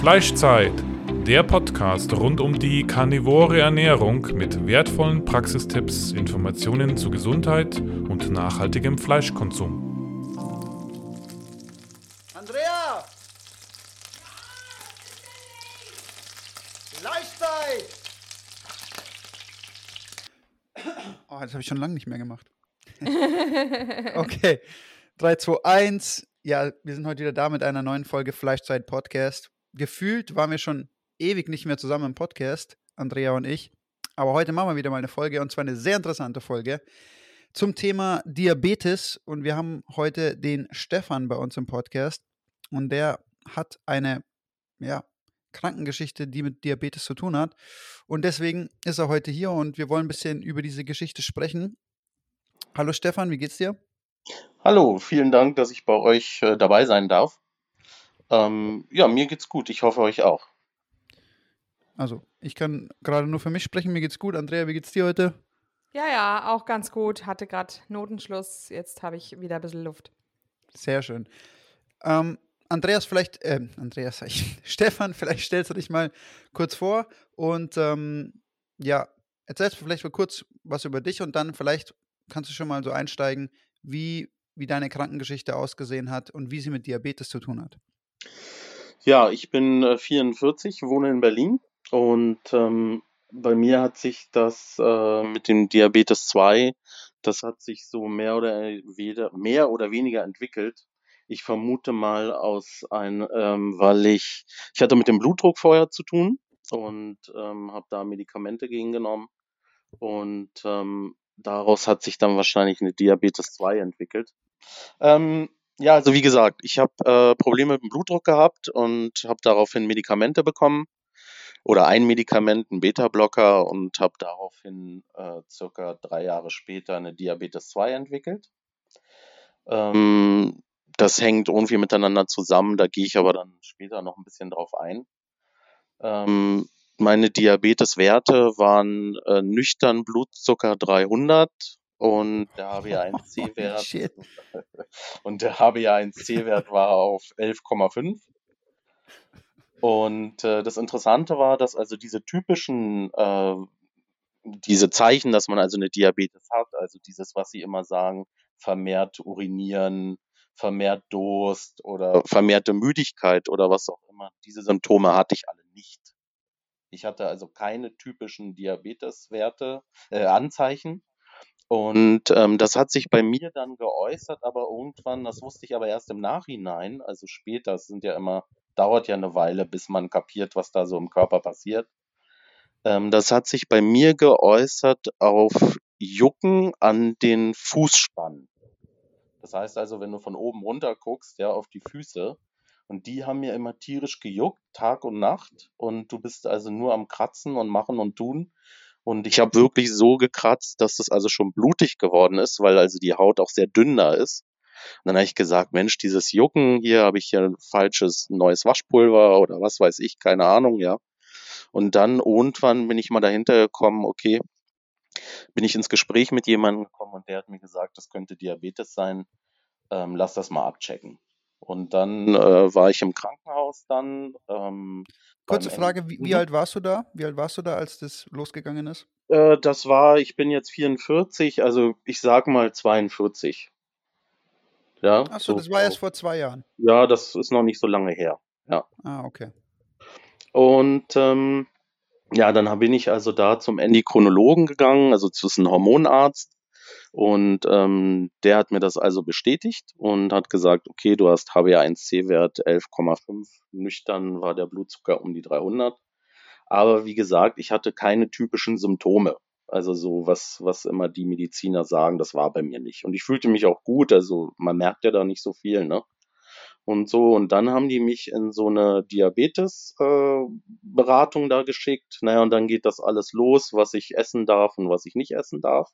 Fleischzeit, der Podcast rund um die karnivore Ernährung mit wertvollen Praxistipps, Informationen zu Gesundheit und nachhaltigem Fleischkonsum. Andrea! Fleischzeit! Oh, das habe ich schon lange nicht mehr gemacht. okay. 3, 2, 1. Ja, wir sind heute wieder da mit einer neuen Folge Fleischzeit Podcast. Gefühlt waren wir schon ewig nicht mehr zusammen im Podcast, Andrea und ich. Aber heute machen wir wieder mal eine Folge und zwar eine sehr interessante Folge zum Thema Diabetes. Und wir haben heute den Stefan bei uns im Podcast und der hat eine, ja, Krankengeschichte, die mit Diabetes zu tun hat. Und deswegen ist er heute hier und wir wollen ein bisschen über diese Geschichte sprechen. Hallo Stefan, wie geht's dir? Hallo, vielen Dank, dass ich bei euch äh, dabei sein darf. Ähm, ja, mir geht's gut. Ich hoffe euch auch. Also, ich kann gerade nur für mich sprechen. Mir geht's gut. Andrea, wie geht's dir heute? Ja, ja, auch ganz gut. Hatte gerade Notenschluss. Jetzt habe ich wieder ein bisschen Luft. Sehr schön. Ähm, Andreas, vielleicht, äh, Andreas, sag ich, Stefan, vielleicht stellst du dich mal kurz vor und ähm, ja, erzählst du vielleicht mal kurz was über dich und dann vielleicht kannst du schon mal so einsteigen, wie, wie deine Krankengeschichte ausgesehen hat und wie sie mit Diabetes zu tun hat. Ja, ich bin äh, 44, wohne in Berlin und ähm, bei mir hat sich das äh, mit dem Diabetes 2, das hat sich so mehr oder weder, mehr oder weniger entwickelt. Ich vermute mal aus ein, ähm, weil ich, ich hatte mit dem Blutdruck vorher zu tun und ähm, habe da Medikamente gegen genommen und ähm, daraus hat sich dann wahrscheinlich eine Diabetes 2 entwickelt. Ähm, ja, also wie gesagt, ich habe äh, Probleme mit dem Blutdruck gehabt und habe daraufhin Medikamente bekommen oder ein Medikament, ein Beta-Blocker und habe daraufhin äh, circa drei Jahre später eine Diabetes 2 entwickelt. Ähm, das hängt irgendwie miteinander zusammen, da gehe ich aber dann später noch ein bisschen drauf ein. Ähm, meine Diabeteswerte waren äh, nüchtern Blutzucker 300 und der HbA1c-Wert und der HbA1c-Wert war auf 11,5. Und äh, das Interessante war, dass also diese typischen äh, diese Zeichen, dass man also eine Diabetes hat, also dieses, was sie immer sagen, vermehrt urinieren, vermehrt Durst oder vermehrte Müdigkeit oder was auch immer, diese Symptome hatte ich alle nicht. Ich hatte also keine typischen Diabeteswerte, äh, Anzeichen. Und ähm, das hat sich bei mir dann geäußert, aber irgendwann, das wusste ich aber erst im Nachhinein, also später, es sind ja immer, dauert ja eine Weile, bis man kapiert, was da so im Körper passiert. Ähm, das hat sich bei mir geäußert auf Jucken an den Fußspannen. Das heißt also, wenn du von oben runter guckst, ja, auf die Füße, und die haben mir immer tierisch gejuckt, Tag und Nacht. Und du bist also nur am Kratzen und Machen und Tun. Und ich habe wirklich so gekratzt, dass das also schon blutig geworden ist, weil also die Haut auch sehr dünn da ist. Und dann habe ich gesagt, Mensch, dieses Jucken hier, habe ich hier ein falsches neues Waschpulver oder was weiß ich, keine Ahnung, ja. Und dann irgendwann bin ich mal dahinter gekommen, okay, bin ich ins Gespräch mit jemandem gekommen und der hat mir gesagt, das könnte Diabetes sein, ähm, lass das mal abchecken. Und dann äh, war ich im Krankenhaus dann. Ähm, Kurze Frage, wie, wie, alt warst du da? Wie alt warst du da, als das losgegangen ist? Äh, das war, ich bin jetzt 44, also ich sag mal 42. Ja. Achso, so, das war erst vor zwei Jahren. Ja, das ist noch nicht so lange her. Ja. Ah, okay. Und ähm, ja, dann bin ich also da zum Endokrinologen gegangen, also zu einem Hormonarzt. Und ähm, der hat mir das also bestätigt und hat gesagt, okay, du hast HbA1c-Wert 11,5, nüchtern war der Blutzucker um die 300. Aber wie gesagt, ich hatte keine typischen Symptome. Also so was, was immer die Mediziner sagen, das war bei mir nicht. Und ich fühlte mich auch gut, also man merkt ja da nicht so viel, ne? Und so, und dann haben die mich in so eine Diabetes-Beratung äh, da geschickt. Naja, und dann geht das alles los, was ich essen darf und was ich nicht essen darf.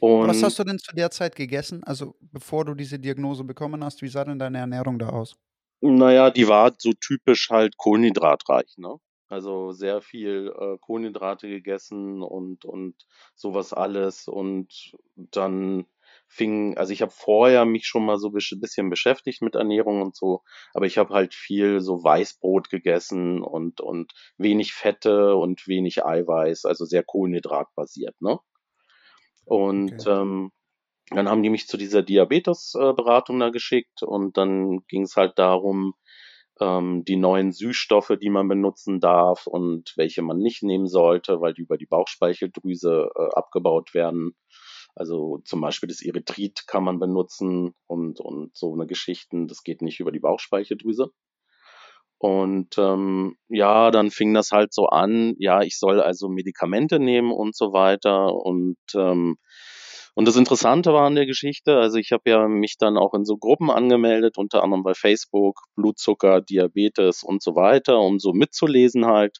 Und Was hast du denn zu der Zeit gegessen? Also bevor du diese Diagnose bekommen hast, wie sah denn deine Ernährung da aus? Naja, die war so typisch halt kohlenhydratreich, ne? Also sehr viel äh, Kohlenhydrate gegessen und, und sowas alles. Und dann fing, also ich habe vorher mich schon mal so ein bisschen beschäftigt mit Ernährung und so, aber ich habe halt viel so Weißbrot gegessen und, und wenig Fette und wenig Eiweiß, also sehr kohlenhydratbasiert, ne? Und Okay. ähm, dann haben die mich zu dieser Diabetesberatung da geschickt und dann ging es halt darum, ähm, die neuen Süßstoffe, die man benutzen darf und welche man nicht nehmen sollte, weil die über die Bauchspeicheldrüse äh, abgebaut werden. Also zum Beispiel das Erythrit kann man benutzen und, und so eine Geschichten, das geht nicht über die Bauchspeicheldrüse. Und ähm, ja, dann fing das halt so an, ja, ich soll also Medikamente nehmen und so weiter. Und, ähm, und das Interessante war an der Geschichte, also ich habe ja mich dann auch in so Gruppen angemeldet, unter anderem bei Facebook, Blutzucker, Diabetes und so weiter, um so mitzulesen halt.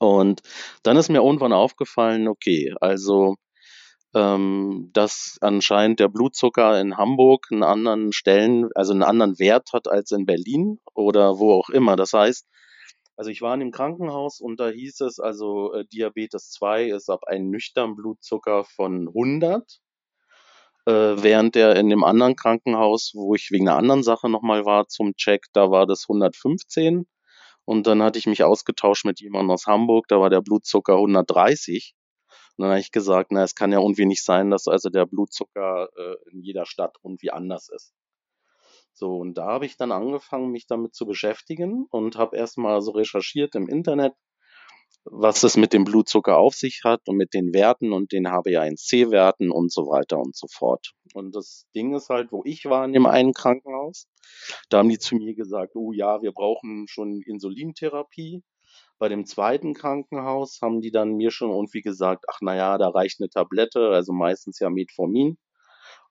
Und dann ist mir irgendwann aufgefallen, okay, also ähm, dass anscheinend der Blutzucker in Hamburg einen anderen Stellen, also einen anderen Wert hat als in Berlin oder wo auch immer. Das heißt, also ich war in dem Krankenhaus und da hieß es, also äh, Diabetes 2 ist ab einem nüchternen Blutzucker von 100, äh, während der in dem anderen Krankenhaus, wo ich wegen einer anderen Sache nochmal war zum Check, da war das 115. Und dann hatte ich mich ausgetauscht mit jemandem aus Hamburg, da war der Blutzucker 130. Und dann habe ich gesagt, na, es kann ja irgendwie nicht sein, dass also der Blutzucker äh, in jeder Stadt irgendwie anders ist. So, und da habe ich dann angefangen, mich damit zu beschäftigen und habe erstmal so recherchiert im Internet, was es mit dem Blutzucker auf sich hat und mit den Werten und den HbA1c-Werten und so weiter und so fort. Und das Ding ist halt, wo ich war in dem einen Krankenhaus, da haben die zu mir gesagt, oh ja, wir brauchen schon Insulintherapie. Bei dem zweiten Krankenhaus haben die dann mir schon irgendwie gesagt, ach naja, da reicht eine Tablette, also meistens ja Metformin.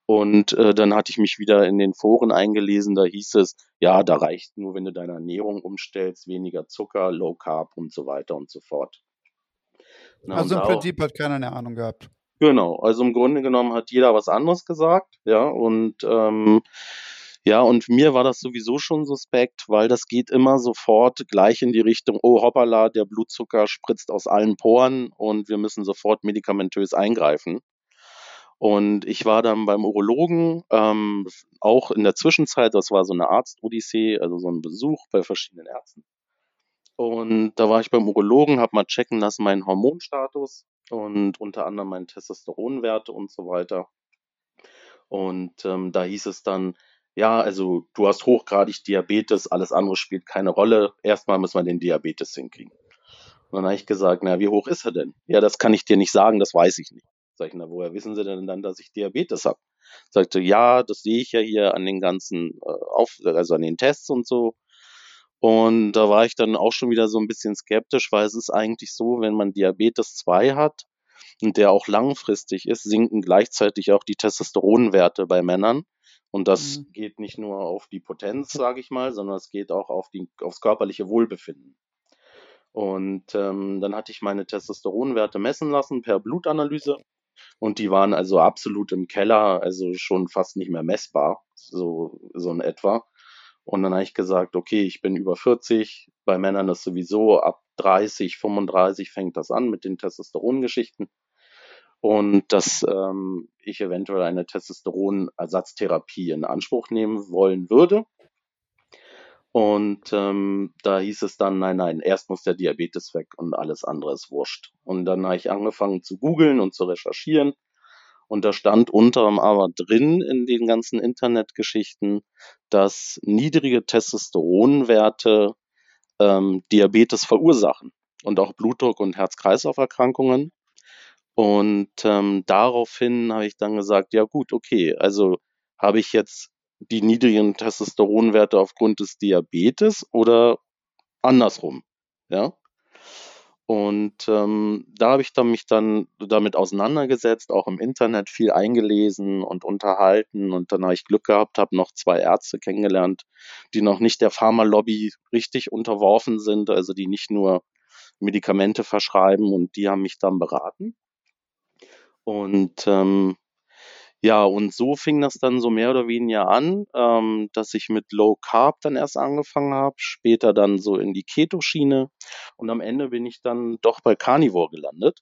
Und äh, dann hatte ich mich wieder in den Foren eingelesen, da hieß es, ja, da reicht nur, wenn du deine Ernährung umstellst, weniger Zucker, Low Carb und so weiter und so fort. Na, also im Prinzip hat keiner eine Ahnung gehabt. Genau, also im Grunde genommen hat jeder was anderes gesagt, ja, und ähm, ja, und mir war das sowieso schon suspekt, weil das geht immer sofort gleich in die Richtung, oh hoppala, der Blutzucker spritzt aus allen Poren und wir müssen sofort medikamentös eingreifen. Und ich war dann beim Urologen, ähm, auch in der Zwischenzeit, das war so eine Arzt-Odyssee, also so ein Besuch bei verschiedenen Ärzten. Und da war ich beim Urologen, habe mal checken lassen meinen Hormonstatus und unter anderem meinen Testosteronwerte und so weiter. Und ähm, da hieß es dann, ja, also du hast hochgradig Diabetes, alles andere spielt keine Rolle. Erstmal muss man den Diabetes hinkriegen. Und dann habe ich gesagt, na, wie hoch ist er denn? Ja, das kann ich dir nicht sagen, das weiß ich nicht. Sag ich, na, woher wissen Sie denn dann, dass ich Diabetes habe? Sagte, ja, das sehe ich ja hier an den ganzen, äh, auf, also an den Tests und so. Und da war ich dann auch schon wieder so ein bisschen skeptisch, weil es ist eigentlich so, wenn man Diabetes 2 hat und der auch langfristig ist, sinken gleichzeitig auch die Testosteronwerte bei Männern. Und das mhm. geht nicht nur auf die Potenz, sage ich mal, sondern es geht auch auf die, aufs körperliche Wohlbefinden. Und ähm, dann hatte ich meine Testosteronwerte messen lassen per Blutanalyse und die waren also absolut im Keller, also schon fast nicht mehr messbar, so, so in etwa. Und dann habe ich gesagt, okay, ich bin über 40, bei Männern ist sowieso ab 30, 35 fängt das an mit den Testosterongeschichten. Und dass ähm, ich eventuell eine Testosteronersatztherapie in Anspruch nehmen wollen würde. Und ähm, da hieß es dann, nein, nein, erst muss der Diabetes weg und alles andere ist wurscht. Und dann habe ich angefangen zu googeln und zu recherchieren. Und da stand unter anderem aber drin in den ganzen Internetgeschichten, dass niedrige Testosteronwerte ähm, Diabetes verursachen und auch Blutdruck und Herz-Kreislauf-Erkrankungen. Und ähm, daraufhin habe ich dann gesagt, ja gut, okay, also habe ich jetzt die niedrigen Testosteronwerte aufgrund des Diabetes oder andersrum, ja. Und ähm, da habe ich dann mich dann damit auseinandergesetzt, auch im Internet viel eingelesen und unterhalten. Und dann habe ich Glück gehabt, habe noch zwei Ärzte kennengelernt, die noch nicht der Pharmalobby richtig unterworfen sind, also die nicht nur Medikamente verschreiben und die haben mich dann beraten. Und ähm, ja, und so fing das dann so mehr oder weniger an, ähm, dass ich mit Low Carb dann erst angefangen habe, später dann so in die Keto-Schiene und am Ende bin ich dann doch bei Carnivore gelandet.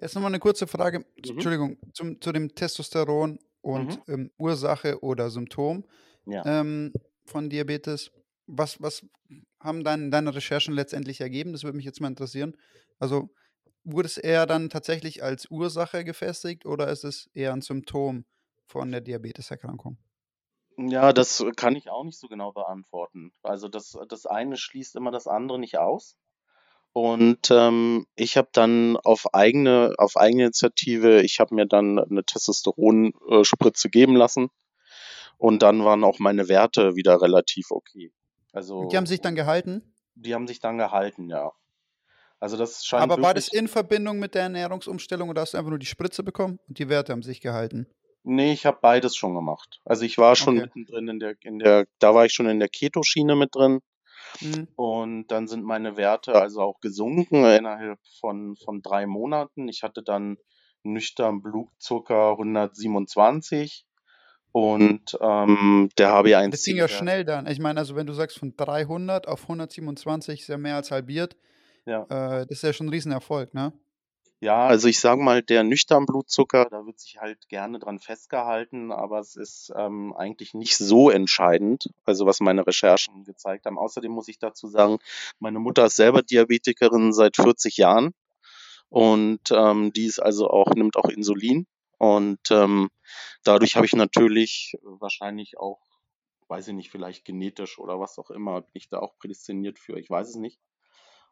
Jetzt nochmal eine kurze Frage, mhm. Entschuldigung, zum, zu dem Testosteron. und ähm, Ursache oder Symptom Ja. ähm, von Diabetes. Was, was haben dein, deine Recherchen letztendlich ergeben? Das würde mich jetzt mal interessieren. Also wurde es eher dann tatsächlich als Ursache gefestigt oder ist es eher ein Symptom von der Diabeteserkrankung? Ja, das kann ich auch nicht so genau beantworten. Also das, das eine schließt immer das andere nicht aus. Und ähm, ich habe dann auf eigene, auf eigene Initiative, ich habe mir dann eine Testosteronspritze geben lassen. Und dann waren auch meine Werte wieder relativ okay. Also Die haben sich dann gehalten? die haben sich dann gehalten, ja. Also das scheint Aber war das in Verbindung mit der Ernährungsumstellung oder hast du einfach nur die Spritze bekommen und die Werte haben sich gehalten? Nee, ich habe beides schon gemacht. Also ich war schon Okay. mittendrin in der, in der, da war ich schon in der Keto-Schiene mit drin. Mhm. Und dann sind meine Werte also auch gesunken innerhalb von, von drei Monaten. Ich hatte dann nüchtern Blutzucker 127 und ähm, der HB1C. Das ging ja schnell dann. Ich meine, also wenn du sagst von 300 auf 127 ist ja mehr als halbiert. Ja. Äh, das ist ja schon ein Riesenerfolg, ne? Ja, also ich sage mal, der nüchtern Blutzucker, da wird sich halt gerne dran festgehalten, aber es ist ähm, eigentlich nicht so entscheidend, also was meine Recherchen gezeigt haben. Außerdem muss ich dazu sagen, meine Mutter ist selber Diabetikerin seit 40 Jahren und ähm, die ist also auch, nimmt auch Insulin und ähm, dadurch habe ich natürlich wahrscheinlich auch, weiß ich nicht, vielleicht genetisch oder was auch immer, bin ich da auch prädestiniert für, ich weiß es nicht.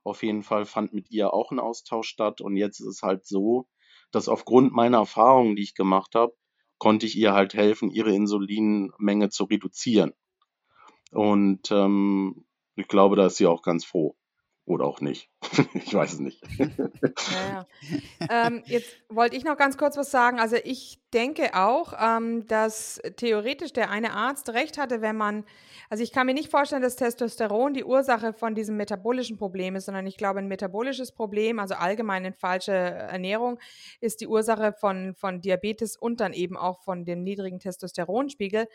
Auf jeden Fall fand mit ihr auch ein Austausch statt. Und jetzt ist es halt so, dass aufgrund meiner Erfahrungen, die ich gemacht habe, konnte ich ihr halt helfen, ihre Insulinmenge zu reduzieren. Und ähm, ich glaube, da ist sie auch ganz froh. Oder auch nicht. ich weiß es nicht. Ja, ja. ähm, jetzt wollte ich noch ganz kurz was sagen. Also ich denke auch, ähm, dass theoretisch der eine Arzt recht hatte, wenn man, also ich kann mir nicht vorstellen, dass Testosteron die Ursache von diesem metabolischen Problem ist, sondern ich glaube, ein metabolisches Problem, also allgemein eine falsche Ernährung, ist die Ursache von, von Diabetes und dann eben auch von dem niedrigen Testosteronspiegel.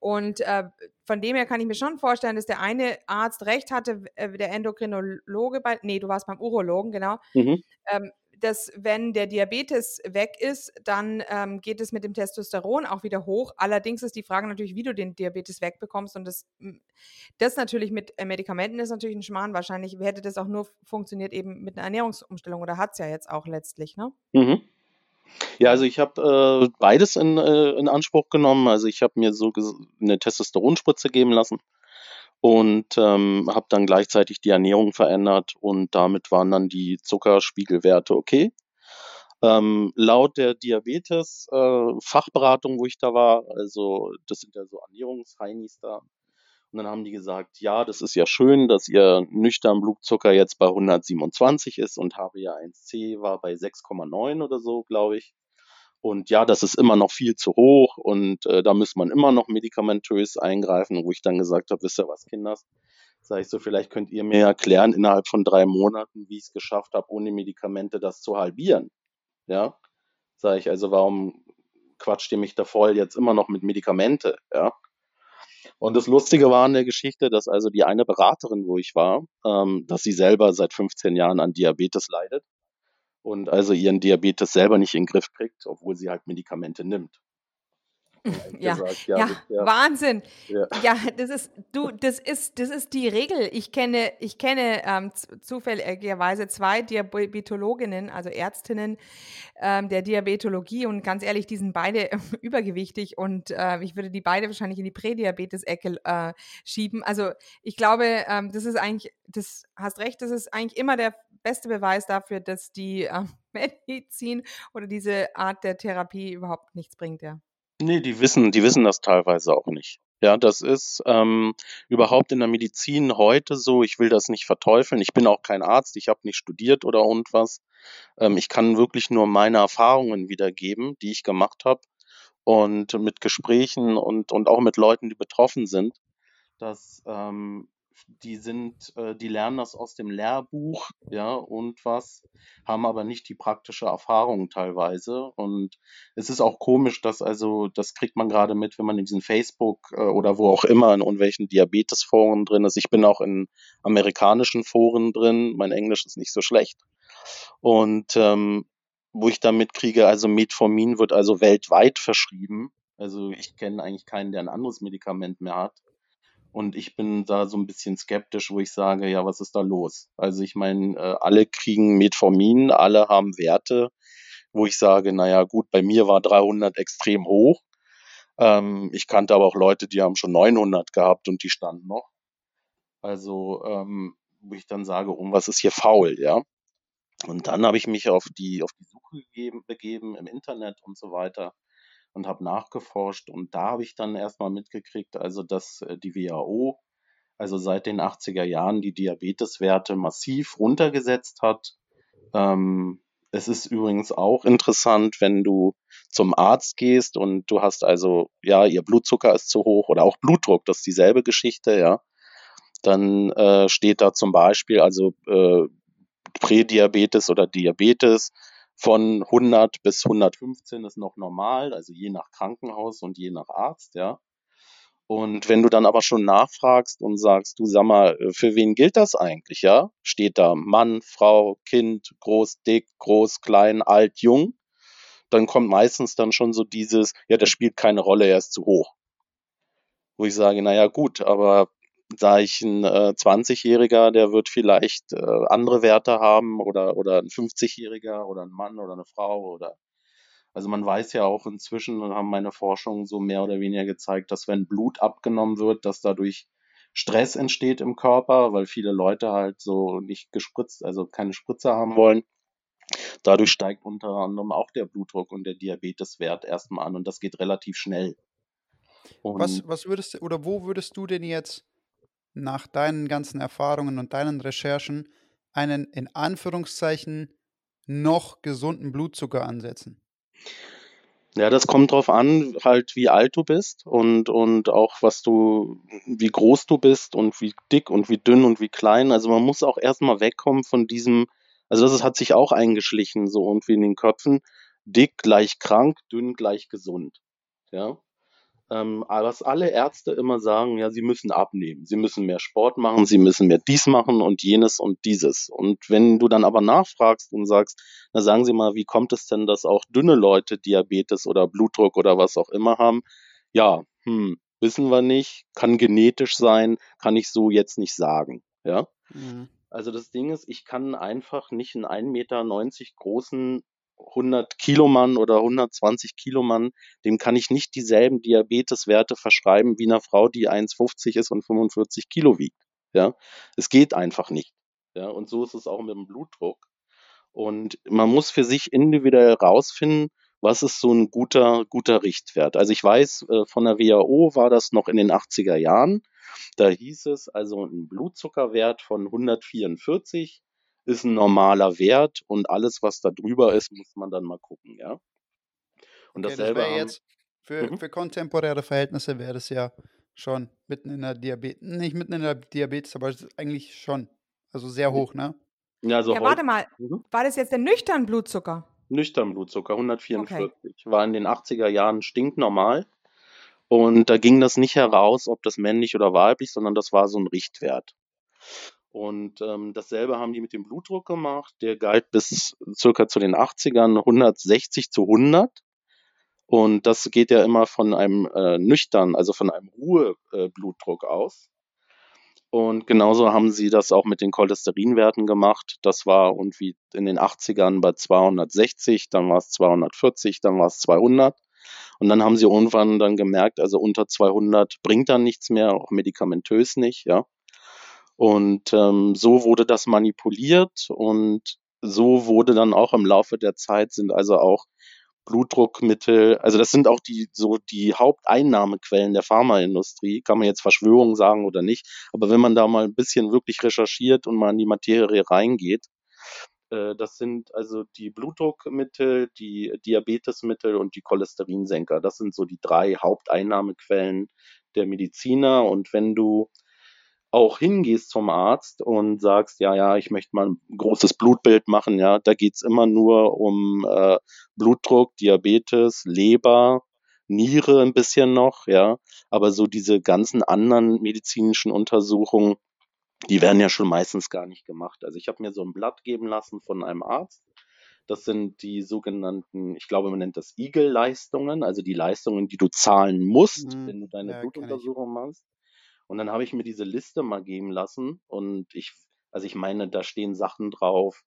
Und äh, von dem her kann ich mir schon vorstellen, dass der eine Arzt recht hatte, äh, der Endokrinologe bei, nee, du warst beim Urologen, genau, Mhm. ähm, dass wenn der Diabetes weg ist, dann ähm, geht es mit dem Testosteron auch wieder hoch. Allerdings ist die Frage natürlich, wie du den Diabetes wegbekommst. Und das, das natürlich mit äh, Medikamenten ist natürlich ein Schmarrn. Wahrscheinlich hätte das auch nur funktioniert eben mit einer Ernährungsumstellung oder hat es ja jetzt auch letztlich, ne? Mhm. Ja, also ich habe äh, beides in, äh, in Anspruch genommen. Also ich habe mir so eine Testosteronspritze geben lassen und ähm, habe dann gleichzeitig die Ernährung verändert und damit waren dann die Zuckerspiegelwerte okay. Ähm, laut der Diabetes äh, wo ich da war, also das sind ja so Ernährungsheinis da, und dann haben die gesagt, ja, das ist ja schön, dass ihr nüchtern Blutzucker jetzt bei 127 ist und HbA1c war bei 6,9 oder so, glaube ich. Und ja, das ist immer noch viel zu hoch und äh, da muss man immer noch medikamentös eingreifen, wo ich dann gesagt habe, wisst ihr was, Kinders? Sag ich so, vielleicht könnt ihr mir erklären innerhalb von drei Monaten, wie ich es geschafft habe, ohne Medikamente das zu halbieren. Ja, sage ich, also warum quatscht ihr mich da voll jetzt immer noch mit Medikamente? Ja. Und das Lustige war an der Geschichte, dass also die eine Beraterin, wo ich war, ähm, dass sie selber seit 15 Jahren an Diabetes leidet und also ihren Diabetes selber nicht in den Griff kriegt, obwohl sie halt Medikamente nimmt. Ja, gesagt, ja, ja, wisst ihr, Wahnsinn. ja. Ja, das ist, du, das ist, das ist die Regel. Ich kenne, ich kenne ähm, zufälligerweise zwei Diabetologinnen, also Ärztinnen ähm, der Diabetologie und ganz ehrlich, die sind beide übergewichtig und äh, ich würde die beide wahrscheinlich in die Prädiabetes-Ecke äh, schieben. Also ich glaube, ähm, das ist eigentlich, das hast recht, das ist eigentlich immer der beste Beweis dafür, dass die äh, Medizin oder diese Art der Therapie überhaupt nichts bringt, ja. Nee, die wissen, die wissen das teilweise auch nicht. Ja, das ist ähm, überhaupt in der Medizin heute so. Ich will das nicht verteufeln. Ich bin auch kein Arzt. Ich habe nicht studiert oder und was. Ähm, ich kann wirklich nur meine Erfahrungen wiedergeben, die ich gemacht habe und mit Gesprächen und und auch mit Leuten, die betroffen sind. Dass ähm, die sind, äh, die lernen das aus dem Lehrbuch, ja und was, haben aber nicht die praktische Erfahrung teilweise und es ist auch komisch, dass also, das kriegt man gerade mit, wenn man in diesen Facebook äh, oder wo auch immer in irgendwelchen Diabetesforen drin ist. Ich bin auch in amerikanischen Foren drin. Mein Englisch ist nicht so schlecht. Und ähm, wo ich da mitkriege, also Metformin wird also weltweit verschrieben. Also ich kenne eigentlich keinen, der ein anderes Medikament mehr hat. Und ich bin da so ein bisschen skeptisch, wo ich sage, ja, was ist da los? Also ich meine, äh, alle kriegen Metformin, alle haben Werte, wo ich sage, naja, gut, bei mir war 300 extrem hoch. Ähm, ich kannte aber auch Leute, die haben schon 900 gehabt und die standen noch. Also, ähm, wo ich dann sage, um was ist hier faul, ja? Und dann habe ich mich auf die, auf die Suche gegeben, begeben im Internet und so weiter und habe nachgeforscht. Und da habe ich dann erstmal mitgekriegt, also dass äh, die WHO, also seit den 80er Jahren, die Diabeteswerte massiv runtergesetzt hat. Ähm, es ist übrigens auch interessant, wenn du zum Arzt gehst und du hast also, ja, ihr Blutzucker ist zu hoch oder auch Blutdruck, das ist dieselbe Geschichte, ja. Dann äh, steht da zum Beispiel also äh, Prädiabetes oder Diabetes von 100 bis 115 ist noch normal, also je nach Krankenhaus und je nach Arzt, ja. Und wenn du dann aber schon nachfragst und sagst, du sag mal, äh, für wen gilt das eigentlich, ja? Steht da Mann, Frau, Kind, groß, dick, groß, klein, alt, jung? Dann kommt meistens dann schon so dieses, ja, das spielt keine Rolle, er ist zu hoch. Wo ich sage, naja, gut, aber da ich ein äh, 20-Jähriger, der wird vielleicht äh, andere Werte haben oder, oder ein 50-Jähriger oder ein Mann oder eine Frau oder also man weiß ja auch inzwischen und haben meine Forschungen so mehr oder weniger gezeigt, dass wenn Blut abgenommen wird, dass dadurch Stress entsteht im Körper, weil viele Leute halt so nicht gespritzt, also keine Spritze haben wollen. Dadurch steigt unter anderem auch der Blutdruck und der Diabeteswert erstmal an und das geht relativ schnell. Und was, was würdest du, oder wo würdest du denn jetzt nach deinen ganzen Erfahrungen und deinen Recherchen einen in Anführungszeichen noch gesunden Blutzucker ansetzen? Ja, das kommt drauf an, halt wie alt du bist und, und auch was du, wie groß du bist und wie dick und wie dünn und wie klein. Also man muss auch erstmal wegkommen von diesem, also das hat sich auch eingeschlichen, so irgendwie in den Köpfen. Dick gleich krank, dünn gleich gesund. Ja. Ähm, was alle Ärzte immer sagen, ja, sie müssen abnehmen, sie müssen mehr Sport machen, sie müssen mehr dies machen und jenes und dieses. Und wenn du dann aber nachfragst und sagst, na sagen Sie mal, wie kommt es denn, dass auch dünne Leute Diabetes oder Blutdruck oder was auch immer haben? Ja, hm, wissen wir nicht, kann genetisch sein, kann ich so jetzt nicht sagen. Ja. Mhm. Also das Ding ist, ich kann einfach nicht einen 1,90 Meter großen 100 Kilo Mann oder 120 Kilo Mann, dem kann ich nicht dieselben Diabeteswerte verschreiben wie einer Frau, die 1,50 ist und 45 Kilo wiegt. Ja, es geht einfach nicht. Ja, und so ist es auch mit dem Blutdruck. Und man muss für sich individuell rausfinden, was ist so ein guter, guter Richtwert. Also ich weiß, äh, von der WHO war das noch in den 80er Jahren. Da hieß es also ein Blutzuckerwert von 144 ist ein normaler Wert und alles, was da drüber ist, muss man dann mal gucken, ja. Und okay, dasselbe das jetzt für, mhm. für kontemporäre Verhältnisse wäre das ja schon mitten in der Diabetes, nicht mitten in der Diabetes, aber eigentlich schon, also sehr hoch, ne? Ja, also ja warte mal, mhm. war das jetzt der nüchtern Blutzucker? Nüchtern Blutzucker, 144. Okay. War in den 80er Jahren stinknormal. Und da ging das nicht heraus, ob das männlich oder weiblich, sondern das war so ein Richtwert. Und ähm, dasselbe haben die mit dem Blutdruck gemacht. Der galt bis circa zu den 80ern 160 zu 100. Und das geht ja immer von einem äh, nüchtern, also von einem Ruheblutdruck äh, aus. Und genauso haben sie das auch mit den Cholesterinwerten gemacht. Das war irgendwie in den 80ern bei 260, dann war es 240, dann war es 200. Und dann haben sie irgendwann dann gemerkt, also unter 200 bringt dann nichts mehr, auch medikamentös nicht, ja. Und ähm, so wurde das manipuliert und so wurde dann auch im Laufe der Zeit sind also auch Blutdruckmittel, also das sind auch die so die Haupteinnahmequellen der Pharmaindustrie, kann man jetzt Verschwörung sagen oder nicht, aber wenn man da mal ein bisschen wirklich recherchiert und mal in die Materie reingeht, äh, das sind also die Blutdruckmittel, die Diabetesmittel und die Cholesterinsenker. Das sind so die drei Haupteinnahmequellen der Mediziner und wenn du auch hingehst zum Arzt und sagst, ja, ja, ich möchte mal ein großes Blutbild machen, ja, da geht's immer nur um äh, Blutdruck, Diabetes, Leber, Niere ein bisschen noch, ja, aber so diese ganzen anderen medizinischen Untersuchungen, die werden ja schon meistens gar nicht gemacht. Also ich habe mir so ein Blatt geben lassen von einem Arzt, Das sind die sogenannten, ich glaube, man nennt das Eagle-Leistungen, also die Leistungen, die du zahlen musst, Mhm. wenn du deine Ja. Blutuntersuchung machst. Und dann habe ich mir diese Liste mal geben lassen und ich, also ich meine, da stehen Sachen drauf,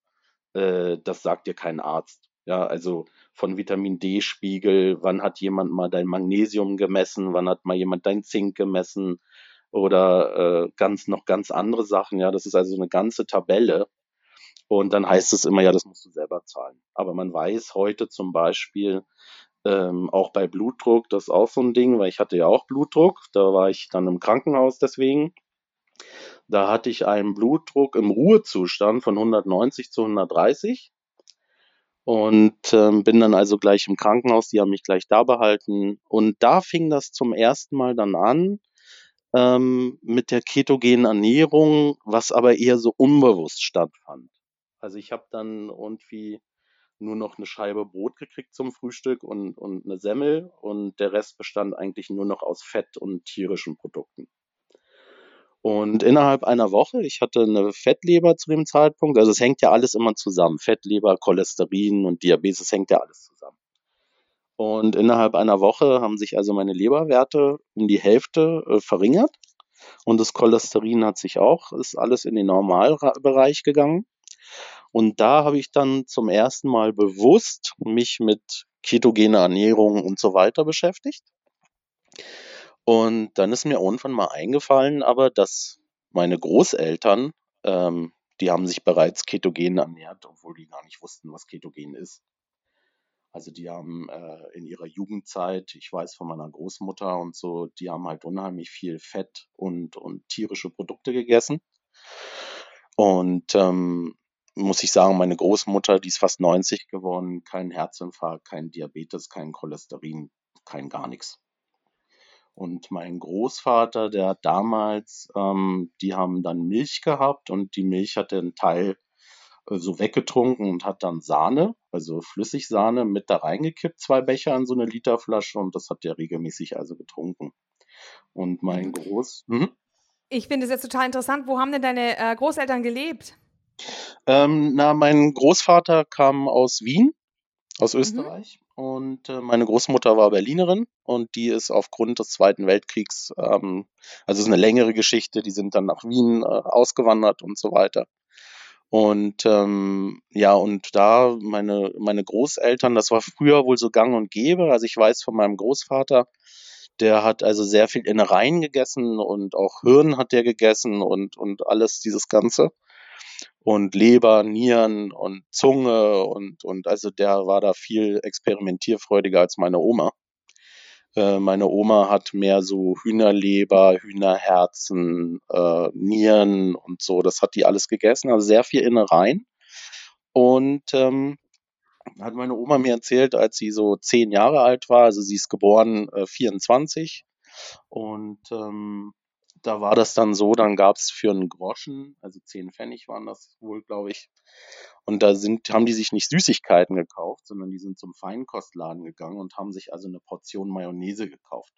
äh, das sagt dir kein Arzt. Ja, also von Vitamin D-Spiegel, wann hat jemand mal dein Magnesium gemessen, wann hat mal jemand dein Zink gemessen oder äh, ganz noch ganz andere Sachen. Ja, das ist also eine ganze Tabelle. Und dann heißt es immer, ja, das musst du selber zahlen. Aber man weiß heute zum Beispiel, ähm, auch bei Blutdruck, das ist auch so ein Ding, weil ich hatte ja auch Blutdruck, da war ich dann im Krankenhaus deswegen. Da hatte ich einen Blutdruck im Ruhezustand von 190 zu 130 und ähm, bin dann also gleich im Krankenhaus, die haben mich gleich da behalten. Und da fing das zum ersten Mal dann an ähm, mit der ketogenen Ernährung, was aber eher so unbewusst stattfand. Also ich habe dann irgendwie nur noch eine Scheibe Brot gekriegt zum Frühstück und, und eine Semmel und der Rest bestand eigentlich nur noch aus Fett und tierischen Produkten. Und innerhalb einer Woche, ich hatte eine Fettleber zu dem Zeitpunkt, also es hängt ja alles immer zusammen. Fettleber, Cholesterin und Diabetes hängt ja alles zusammen. Und innerhalb einer Woche haben sich also meine Leberwerte um die Hälfte äh, verringert. Und das Cholesterin hat sich auch, ist alles in den Normalbereich gegangen. Und da habe ich dann zum ersten Mal bewusst mich mit ketogener Ernährung und so weiter beschäftigt. Und dann ist mir irgendwann mal eingefallen, aber dass meine Großeltern, ähm, die haben sich bereits ketogen ernährt, obwohl die gar nicht wussten, was ketogen ist. Also die haben äh, in ihrer Jugendzeit, ich weiß von meiner Großmutter und so, die haben halt unheimlich viel Fett und, und tierische Produkte gegessen. Und ähm, muss ich sagen, meine Großmutter, die ist fast 90 geworden, kein Herzinfarkt, kein Diabetes, kein Cholesterin, kein gar nichts. Und mein Großvater, der hat damals, ähm, die haben dann Milch gehabt und die Milch hat einen Teil äh, so weggetrunken und hat dann Sahne, also Flüssigsahne, mit da reingekippt, zwei Becher in so eine Literflasche und das hat er regelmäßig also getrunken. Und mein Groß, mhm. Ich finde es jetzt total interessant. Wo haben denn deine äh, Großeltern gelebt? Ähm, na, mein Großvater kam aus Wien, aus Mhm. Österreich. Und äh, meine Großmutter war Berlinerin und die ist aufgrund des Zweiten Weltkriegs, ähm, also es ist eine längere Geschichte, die sind dann nach Wien äh, ausgewandert und so weiter. Und ähm, ja, und da meine, meine Großeltern, das war früher wohl so gang und gäbe. Also ich weiß von meinem Großvater, der hat also sehr viel Innereien gegessen und auch Hirn hat der gegessen und, und alles dieses Ganze. Und Leber, Nieren und Zunge und, und also der war da viel experimentierfreudiger als meine Oma. Äh, meine Oma hat mehr so Hühnerleber, Hühnerherzen, äh, Nieren und so. Das hat die alles gegessen, also sehr viel Innereien. Und ähm, hat meine Oma mir erzählt, als sie so zehn Jahre alt war, also sie ist geboren äh, 24 und ähm, da war das dann so, dann gab es für einen Groschen, also zehn Pfennig waren das wohl, glaube ich, und da sind, haben die sich nicht Süßigkeiten gekauft, sondern die sind zum Feinkostladen gegangen und haben sich also eine Portion Mayonnaise gekauft.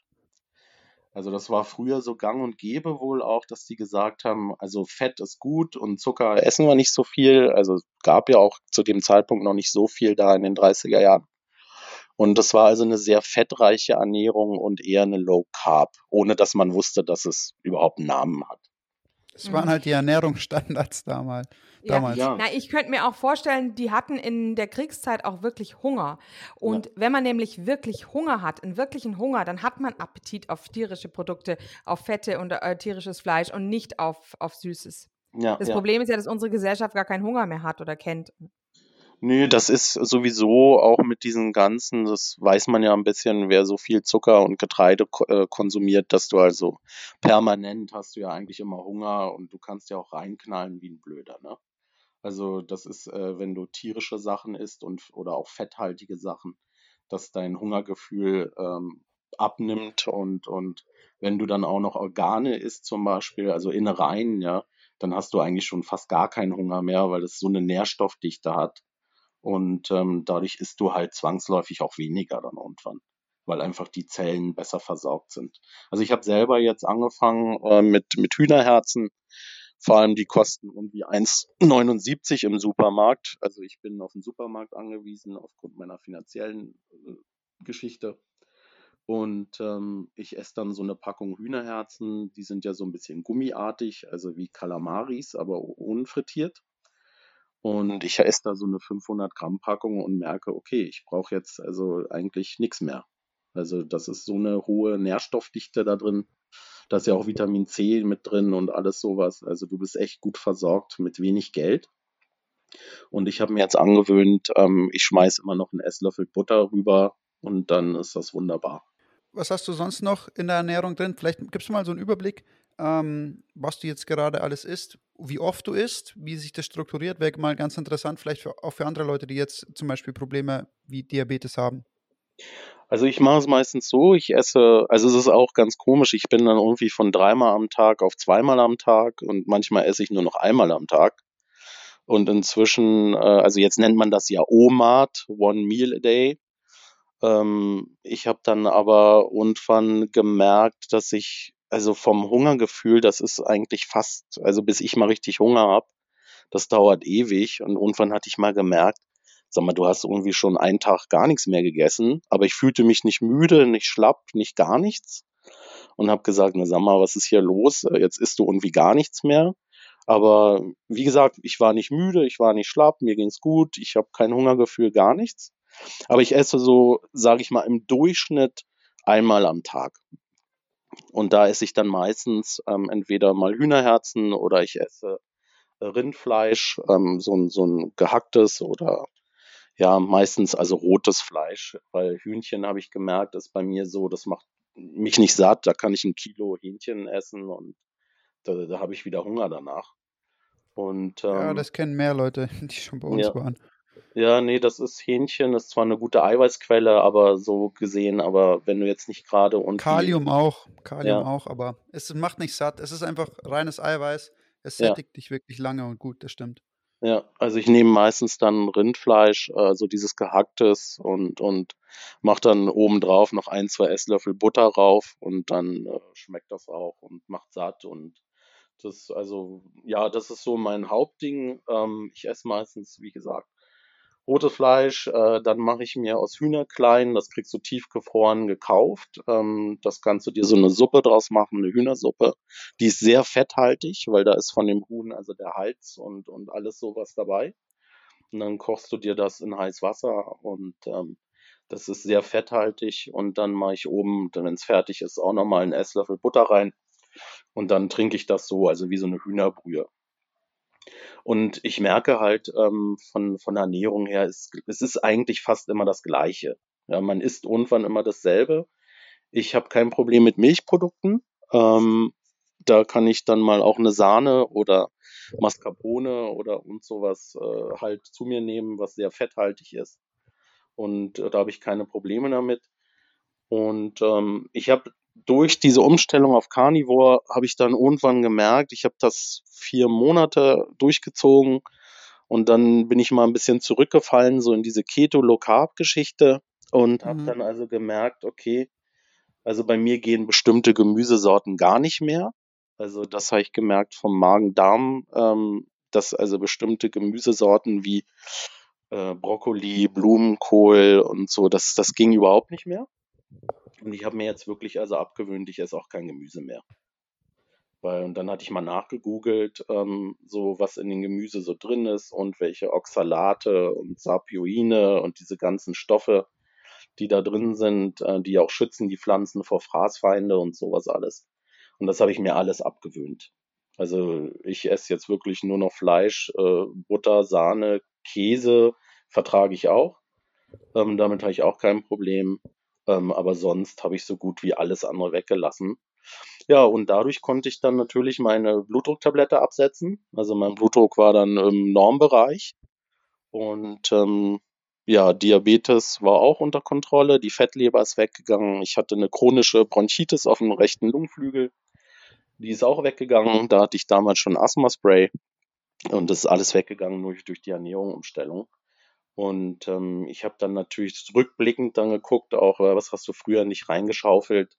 Also das war früher so gang und gäbe wohl auch, dass die gesagt haben, also Fett ist gut und Zucker essen wir nicht so viel. Also gab ja auch zu dem Zeitpunkt noch nicht so viel da in den 30er Jahren. Und das war also eine sehr fettreiche Ernährung und eher eine Low Carb, ohne dass man wusste, dass es überhaupt einen Namen hat. Das waren halt die Ernährungsstandards damals. Ja. damals. Ja. Na, ich könnte mir auch vorstellen, die hatten in der Kriegszeit auch wirklich Hunger. Und wenn man nämlich wirklich Hunger hat, einen wirklichen Hunger, dann hat man Appetit auf tierische Produkte, auf Fette und äh, tierisches Fleisch und nicht auf, auf Süßes. Ja, Das ja. Problem ist ja, dass unsere Gesellschaft gar keinen Hunger mehr hat oder kennt. Nö, das ist sowieso auch mit diesen ganzen, das weiß man ja ein bisschen, wer so viel Zucker und Getreide äh, konsumiert, dass du also permanent hast du ja eigentlich immer Hunger und du kannst ja auch reinknallen wie ein Blöder, ne? Also das ist, äh, wenn du tierische Sachen isst und oder auch fetthaltige Sachen, dass dein Hungergefühl ähm, abnimmt und und wenn du dann auch noch Organe isst zum Beispiel, also Innereien, ja, dann hast du eigentlich schon fast gar keinen Hunger mehr, weil es so eine Nährstoffdichte hat. Und ähm, dadurch isst du halt zwangsläufig auch weniger dann irgendwann, weil einfach die Zellen besser versorgt sind. Also ich habe selber jetzt angefangen äh, mit, mit Hühnerherzen Vor allem die kosten irgendwie 1,79 im Supermarkt. Also ich bin auf den Supermarkt angewiesen aufgrund meiner finanziellen äh, Geschichte. Und ähm, ich esse dann so eine Packung Hühnerherzen, die sind ja so ein bisschen gummiartig, also wie Kalamaris, aber unfrittiert. Und ich esse da so eine 500 Gramm Packung und merke, okay, ich brauche jetzt also eigentlich nichts mehr. Also das ist so eine hohe Nährstoffdichte da drin. Da ist ja auch Vitamin C mit drin und alles sowas. Also du bist echt gut versorgt mit wenig Geld. Und ich habe mir jetzt angewöhnt, ähm, ich schmeiße immer noch einen Esslöffel Butter rüber und dann ist das wunderbar was hast du sonst noch in der Ernährung drin? Vielleicht gibst du mal so einen Überblick, ähm, was du jetzt gerade alles isst, wie oft du isst, wie sich das strukturiert. Wäre mal ganz interessant, vielleicht für, auch für andere Leute, die jetzt zum Beispiel Probleme wie Diabetes haben. Also ich mache es meistens so, ich esse, also es ist auch ganz komisch, ich bin dann irgendwie von dreimal am Tag auf zweimal am Tag und manchmal esse ich nur noch einmal am Tag. Und inzwischen, äh, also jetzt nennt man das ja OMAD, One Meal a Day. Ähm, ich habe dann aber irgendwann gemerkt, dass ich, also vom Hungergefühl, das ist eigentlich fast, also bis ich mal richtig Hunger habe, das dauert ewig. Und irgendwann hatte ich mal gemerkt, sag mal, du hast irgendwie schon einen Tag gar nichts mehr gegessen, aber ich fühlte mich nicht müde, nicht schlapp, nicht gar nichts. Und habe gesagt, na sag mal, was ist hier los? Jetzt isst du irgendwie gar nichts mehr. Aber wie gesagt, ich war nicht müde, ich war nicht schlapp, mir ging's gut, ich habe kein Hungergefühl, gar nichts. Aber ich esse so, sage ich mal, im Durchschnitt einmal am Tag. Und da esse ich dann meistens ähm, entweder mal Hühnerherzen oder ich esse äh, Rindfleisch, ähm, so, ein, so ein gehacktes oder ja, meistens also rotes Fleisch, weil Hühnchen habe ich gemerkt, ist bei mir so, das macht mich nicht satt, da kann ich ein Kilo Hähnchen essen und da, da habe ich wieder Hunger danach. Und, ähm, ja, das kennen mehr Leute, die schon bei uns ja. waren. Ja, nee, das ist Hähnchen, ist zwar eine gute Eiweißquelle, aber so gesehen, aber wenn du jetzt nicht gerade und Kalium auch, Kalium ja. auch, aber es macht nicht satt. Es ist einfach reines Eiweiß. Es sättigt ja. dich wirklich lange und gut, das stimmt. Ja, also ich nehme meistens dann Rindfleisch, also dieses gehacktes und und mache dann obendrauf noch ein, zwei Esslöffel Butter rauf und dann äh, schmeckt das auch und macht satt und das also ja, das ist so mein Hauptding. Ähm, ich esse meistens, wie gesagt, rotes Fleisch, äh, dann mache ich mir aus Hühnerkleinen, das kriegst du tiefgefroren gekauft. Ähm, das kannst du dir so eine Suppe draus machen, eine Hühnersuppe. Die ist sehr fetthaltig, weil da ist von dem Huhn also der Hals und, und alles sowas dabei. Und dann kochst du dir das in heiß Wasser und ähm, das ist sehr fetthaltig und dann mache ich oben, wenn es fertig ist, auch nochmal einen Esslöffel Butter rein und dann trinke ich das so, also wie so eine Hühnerbrühe. Und ich merke halt ähm, von, von der Ernährung her, es, es ist eigentlich fast immer das Gleiche. Ja, man isst irgendwann immer dasselbe. Ich habe kein Problem mit Milchprodukten. Ähm, da kann ich dann mal auch eine Sahne oder Mascarpone oder und sowas äh, halt zu mir nehmen, was sehr fetthaltig ist. Und äh, da habe ich keine Probleme damit. Und ähm, ich habe durch diese Umstellung auf Carnivore habe ich dann irgendwann gemerkt, ich habe das vier Monate durchgezogen und dann bin ich mal ein bisschen zurückgefallen, so in diese Keto-Low-Carb-Geschichte und habe mhm. dann also gemerkt, okay, also bei mir gehen bestimmte Gemüsesorten gar nicht mehr. Also das habe ich gemerkt vom Magen-Darm, ähm, dass also bestimmte Gemüsesorten wie äh, Brokkoli, Blumenkohl und so, das, das ging überhaupt nicht mehr. Und ich habe mir jetzt wirklich also abgewöhnt, ich esse auch kein Gemüse mehr. Weil, und dann hatte ich mal nachgegoogelt, ähm, so was in den Gemüse so drin ist und welche Oxalate und Sapioine und diese ganzen Stoffe, die da drin sind, äh, die auch schützen die Pflanzen vor Fraßfeinde und sowas alles. Und das habe ich mir alles abgewöhnt. Also ich esse jetzt wirklich nur noch Fleisch, äh, Butter, Sahne, Käse vertrage ich auch. Ähm, damit habe ich auch kein Problem. Ähm, aber sonst habe ich so gut wie alles andere weggelassen. Ja, und dadurch konnte ich dann natürlich meine Blutdrucktablette absetzen. Also mein Blutdruck war dann im Normbereich. Und ähm, ja, Diabetes war auch unter Kontrolle. Die Fettleber ist weggegangen. Ich hatte eine chronische Bronchitis auf dem rechten Lungenflügel. Die ist auch weggegangen. Da hatte ich damals schon Asthma-Spray. Und das ist alles weggegangen durch, durch die Ernährungsumstellung. Und ähm, ich habe dann natürlich rückblickend dann geguckt, auch äh, was hast du früher nicht reingeschaufelt.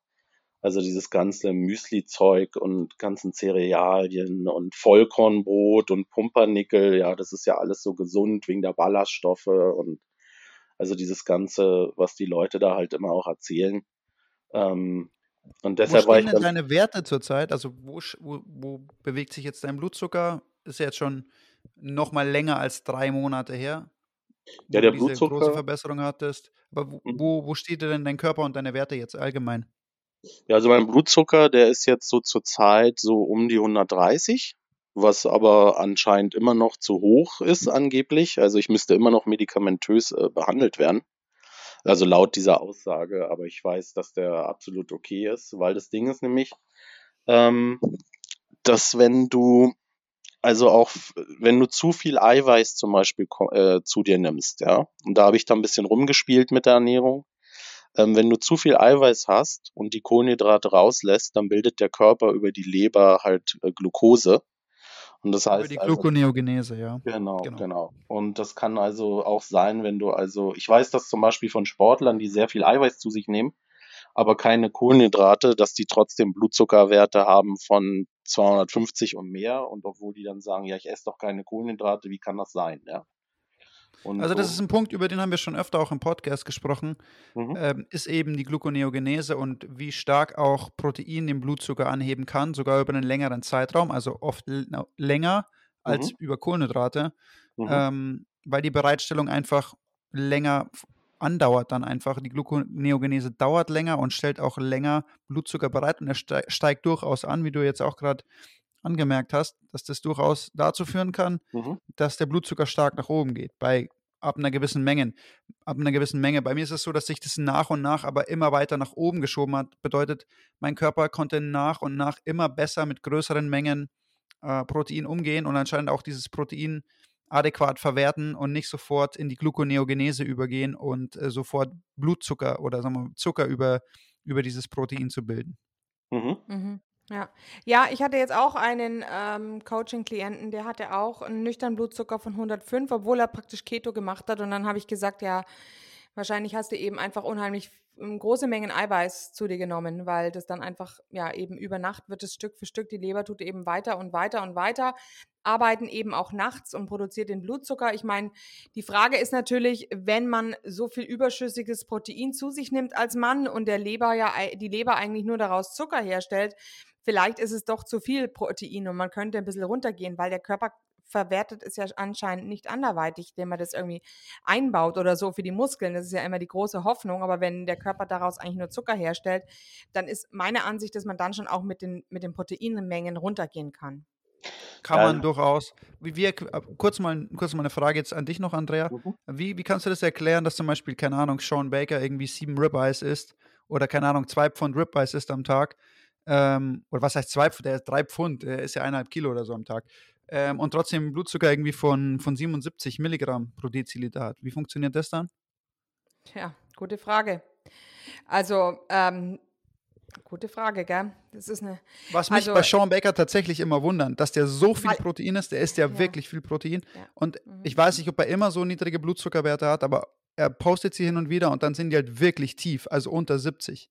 Also dieses ganze Müsli-Zeug und ganzen Cerealien und Vollkornbrot und Pumpernickel, ja, das ist ja alles so gesund wegen der Ballaststoffe und also dieses Ganze, was die Leute da halt immer auch erzählen. Ähm, und deshalb wo war stehen ich denn deine Werte zurzeit? Also wo, wo, wo bewegt sich jetzt dein Blutzucker? Ist ja jetzt schon noch mal länger als drei Monate her, ja, der du diese große Blutzucker, Verbesserung hattest. Aber wo, mhm. wo, wo steht denn dein Körper und deine Werte jetzt allgemein? ja, also mein Blutzucker, der ist jetzt so zur Zeit so um die 130, was aber anscheinend immer noch zu hoch ist angeblich. Also ich müsste immer noch medikamentös äh, behandelt werden. Also laut dieser Aussage, aber ich weiß, dass der absolut okay ist, weil das Ding ist nämlich, ähm, dass wenn du, also auch wenn du zu viel Eiweiß zum Beispiel äh, zu dir nimmst, ja, und da habe ich da ein bisschen rumgespielt mit der Ernährung, ähm, wenn du zu viel Eiweiß hast und die Kohlenhydrate rauslässt, dann bildet der Körper über die Leber halt äh, Glucose. Und das Über heißt die also, Gluconeogenese, ja. Genau, Genau. genau. Und das kann also auch sein, wenn du also, ich weiß das zum Beispiel von Sportlern, die sehr viel Eiweiß zu sich nehmen, aber keine Kohlenhydrate, dass die trotzdem Blutzuckerwerte haben von 250 und mehr. Und obwohl die dann sagen, ja, ich esse doch keine Kohlenhydrate, wie kann das sein, ja? Und Also das ist ein Punkt, über den haben wir schon öfter auch im Podcast gesprochen, mhm, ähm, ist eben die Gluconeogenese und wie stark auch Protein den Blutzucker anheben kann, sogar über einen längeren Zeitraum, also oft länger als mhm, über Kohlenhydrate, mhm, ähm, weil die Bereitstellung einfach länger andauert dann einfach. Die Gluconeogenese dauert länger und stellt auch länger Blutzucker bereit und er stei- steigt durchaus an, wie du jetzt auch gerade angemerkt hast, dass das durchaus dazu führen kann, mhm, dass der Blutzucker stark nach oben geht, bei ab einer gewissen Menge. Ab einer gewissen Menge. Bei mir ist es so, dass sich das nach und nach aber immer weiter nach oben geschoben hat. Bedeutet, mein Körper konnte nach und nach immer besser mit größeren Mengen äh, Protein umgehen und anscheinend auch dieses Protein adäquat verwerten und nicht sofort in die Gluconeogenese übergehen und äh, sofort Blutzucker oder sagen wir, Zucker über, über dieses Protein zu bilden. mhm, Mhm. Ja. ja, ich hatte jetzt auch einen ähm, Coaching-Klienten, der hatte auch einen nüchternen Blutzucker von 105, obwohl er praktisch Keto gemacht hat. Und dann habe ich gesagt, ja, wahrscheinlich hast du eben einfach unheimlich ähm, große Mengen Eiweiß zu dir genommen, weil das dann einfach, ja, eben über Nacht wird es Stück für Stück, die Leber tut eben weiter und weiter und weiter, arbeiten eben auch nachts und produziert den Blutzucker. Ich meine, die Frage ist natürlich, wenn man so viel überschüssiges Protein zu sich nimmt als Mann und der Leber ja, die Leber eigentlich nur daraus Zucker herstellt, vielleicht ist es doch zu viel Protein und man könnte ein bisschen runtergehen, weil der Körper verwertet es ja anscheinend nicht anderweitig, indem man das irgendwie einbaut oder so für die Muskeln. Das ist ja immer die große Hoffnung. Aber wenn der Körper daraus eigentlich nur Zucker herstellt, dann ist meine Ansicht, dass man dann schon auch mit den, mit den Proteinmengen runtergehen kann. Kann Ja. man durchaus. Wie wir, kurz, mal, kurz mal eine Frage jetzt an dich noch, Andrea. mhm. Wie, wie kannst du das erklären, dass zum Beispiel, keine Ahnung, Sean Baker irgendwie sieben Ribeyes isst oder keine Ahnung, zwei Pfund Ribeyes isst am Tag? Ähm, oder was heißt zwei Pfund? Der ist drei Pfund, der ist ja eineinhalb Kilo oder so am Tag. Ähm, und trotzdem einen Blutzucker irgendwie von, von 77 Milligramm pro Deziliter hat. Wie funktioniert das dann? Ja, gute Frage. Also, ähm, gute Frage, gell? Das ist eine. Was mich Also- bei Sean Baker tatsächlich immer wundert, dass der so viel Protein ist, der isst ja, Ja. wirklich viel Protein. Ja. Und Mhm. ich weiß nicht, ob er immer so niedrige Blutzuckerwerte hat, aber er postet sie hin und wieder und dann sind die halt wirklich tief, also unter 70.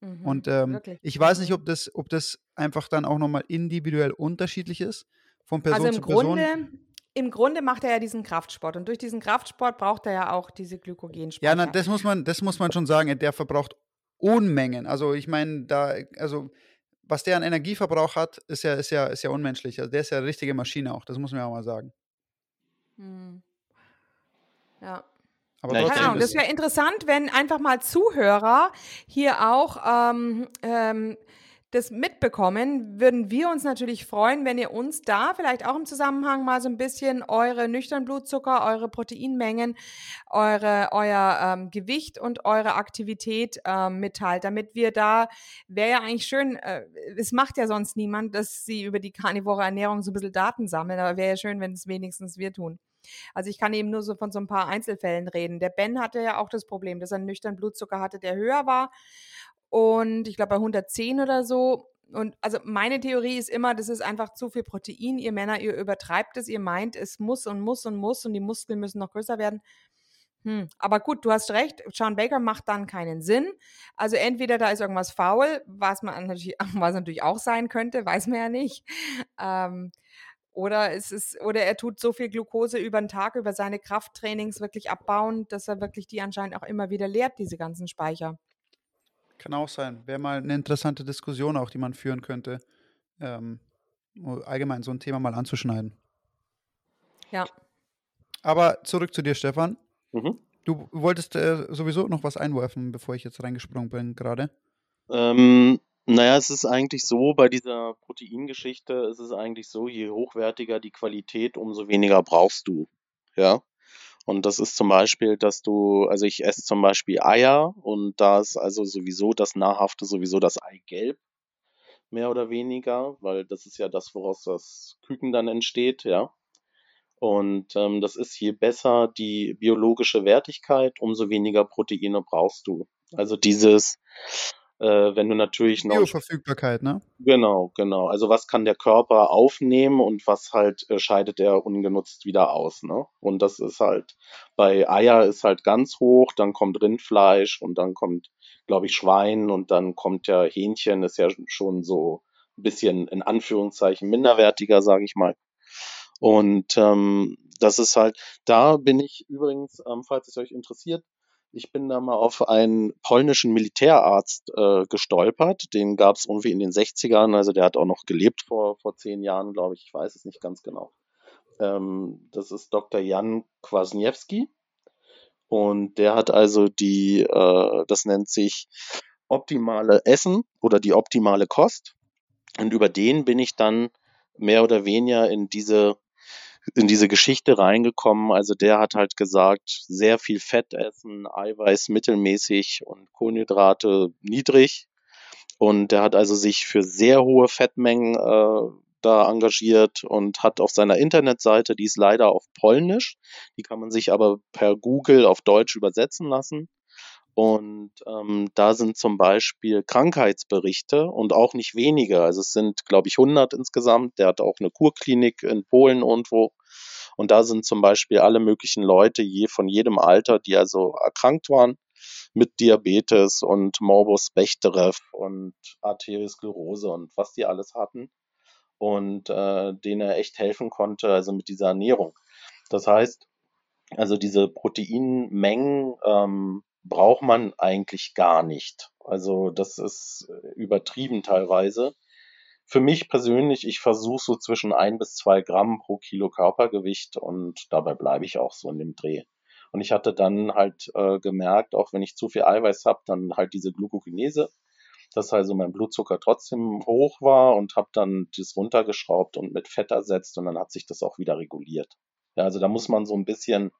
Mhm, Und ähm, ich weiß nicht, Mhm. ob das, ob das einfach dann auch nochmal individuell unterschiedlich ist, von Person Also zu im Person. Grunde, im Grunde macht er ja diesen Kraftsport und durch diesen Kraftsport braucht er ja auch diese Glykogenspeicher. Ja, na, das muss man, das muss man schon sagen. Der verbraucht Unmengen. Also ich meine, da, also was der an Energieverbrauch hat, ist ja, ist ja, ist ja unmenschlich. Also der ist ja eine richtige Maschine auch. Das muss man ja auch mal sagen. Mhm. Ja. Aber ich Keine Ahnung, das wäre interessant, wenn einfach mal Zuhörer hier auch ähm, ähm, das mitbekommen, würden wir uns natürlich freuen, wenn ihr uns da vielleicht auch im Zusammenhang mal so ein bisschen eure nüchternen Blutzucker, eure Proteinmengen, eure, euer ähm, Gewicht und eure Aktivität ähm, mitteilt, damit wir da, wäre ja eigentlich schön, äh, es macht ja sonst niemand, dass sie über die karnivore Ernährung so ein bisschen Daten sammeln, aber wäre ja schön, wenn es wenigstens wir tun. Also ich kann eben nur so von so ein paar Einzelfällen reden. Der Ben hatte ja auch das Problem, dass er einen nüchternen Blutzucker hatte, der höher war. Und ich glaube bei 110 oder so. Und also meine Theorie ist immer, das ist einfach zu viel Protein. Ihr Männer, ihr übertreibt es, ihr meint, es muss und muss und muss und die Muskeln müssen noch größer werden. Hm, aber gut, du hast recht, Sean Baker macht dann keinen Sinn. Also entweder da ist irgendwas faul, was man natürlich, was natürlich auch sein könnte, weiß man ja nicht. Ähm, oder es ist, oder er tut so viel Glucose über den Tag, über seine Krafttrainings wirklich abbauen, dass er wirklich die anscheinend auch immer wieder leert, diese ganzen Speicher. Kann auch sein. Wäre mal eine interessante Diskussion auch, die man führen könnte. Ähm, allgemein so ein Thema mal anzuschneiden. Ja. Aber zurück zu dir, Stefan. Mhm. Du wolltest äh, sowieso noch was einwerfen, bevor ich jetzt reingesprungen bin gerade. Ähm, naja, es ist eigentlich so, bei dieser Proteingeschichte ist es eigentlich so, je hochwertiger die Qualität, umso weniger brauchst du. Ja. Und das ist zum Beispiel, dass du, also ich esse zum Beispiel Eier und da ist also sowieso das Nahrhafte sowieso das Eigelb, mehr oder weniger, weil das ist ja das, woraus das Küken dann entsteht, ja. Und ähm, das ist, je besser die biologische Wertigkeit, umso weniger Proteine brauchst du. Also dieses, wenn du natürlich noch. Bioverfügbarkeit, ne? Genau, genau. Also was kann der Körper aufnehmen und was halt äh, scheidet er ungenutzt wieder aus, ne? Und das ist halt, bei Eier ist halt ganz hoch, dann kommt Rindfleisch und dann kommt, glaube ich, Schwein und dann kommt ja Hähnchen, ist ja schon so ein bisschen in Anführungszeichen minderwertiger, sage ich mal. Und ähm, das ist halt, da bin ich übrigens, ähm, falls es euch interessiert, ich bin da mal auf einen polnischen Militärarzt äh, gestolpert. Den gab es irgendwie in den 60ern, also der hat auch noch gelebt vor, vor zehn Jahren, glaube ich. Ich weiß es nicht ganz genau. Ähm, das ist Dr. Jan Kwasniewski. Und der hat also die, äh, das nennt sich optimale Essen oder die optimale Kost. Und über den bin ich dann mehr oder weniger in diese in diese Geschichte reingekommen. Also der hat halt gesagt, sehr viel Fett essen, Eiweiß mittelmäßig und Kohlenhydrate niedrig. Und der hat also sich für sehr hohe Fettmengen äh, da engagiert und hat auf seiner Internetseite, die ist leider auf Polnisch, die kann man sich aber per Google auf Deutsch übersetzen lassen. Und ähm, da sind zum Beispiel Krankheitsberichte und auch nicht wenige. Also es sind, glaube ich, 100 insgesamt. Der hat auch eine Kurklinik in Polen irgendwo. Und da sind zum Beispiel alle möglichen Leute je von jedem Alter, die also erkrankt waren mit Diabetes und Morbus Bechterew und Arteriosklerose und was die alles hatten und äh, denen er echt helfen konnte, also mit dieser Ernährung. Das heißt, also diese Proteinmengen ähm, braucht man eigentlich gar nicht. Also das ist äh, übertrieben teilweise. Für mich persönlich, ich versuche so zwischen ein bis zwei Gramm pro Kilo Körpergewicht und dabei bleibe ich auch so in dem Dreh. Und ich hatte dann halt äh, gemerkt, auch wenn ich zu viel Eiweiß habe, dann halt diese Glucokinese, dass also mein Blutzucker trotzdem hoch war und habe dann das runtergeschraubt und mit Fett ersetzt und dann hat sich das auch wieder reguliert. Ja, also da muss man so ein bisschen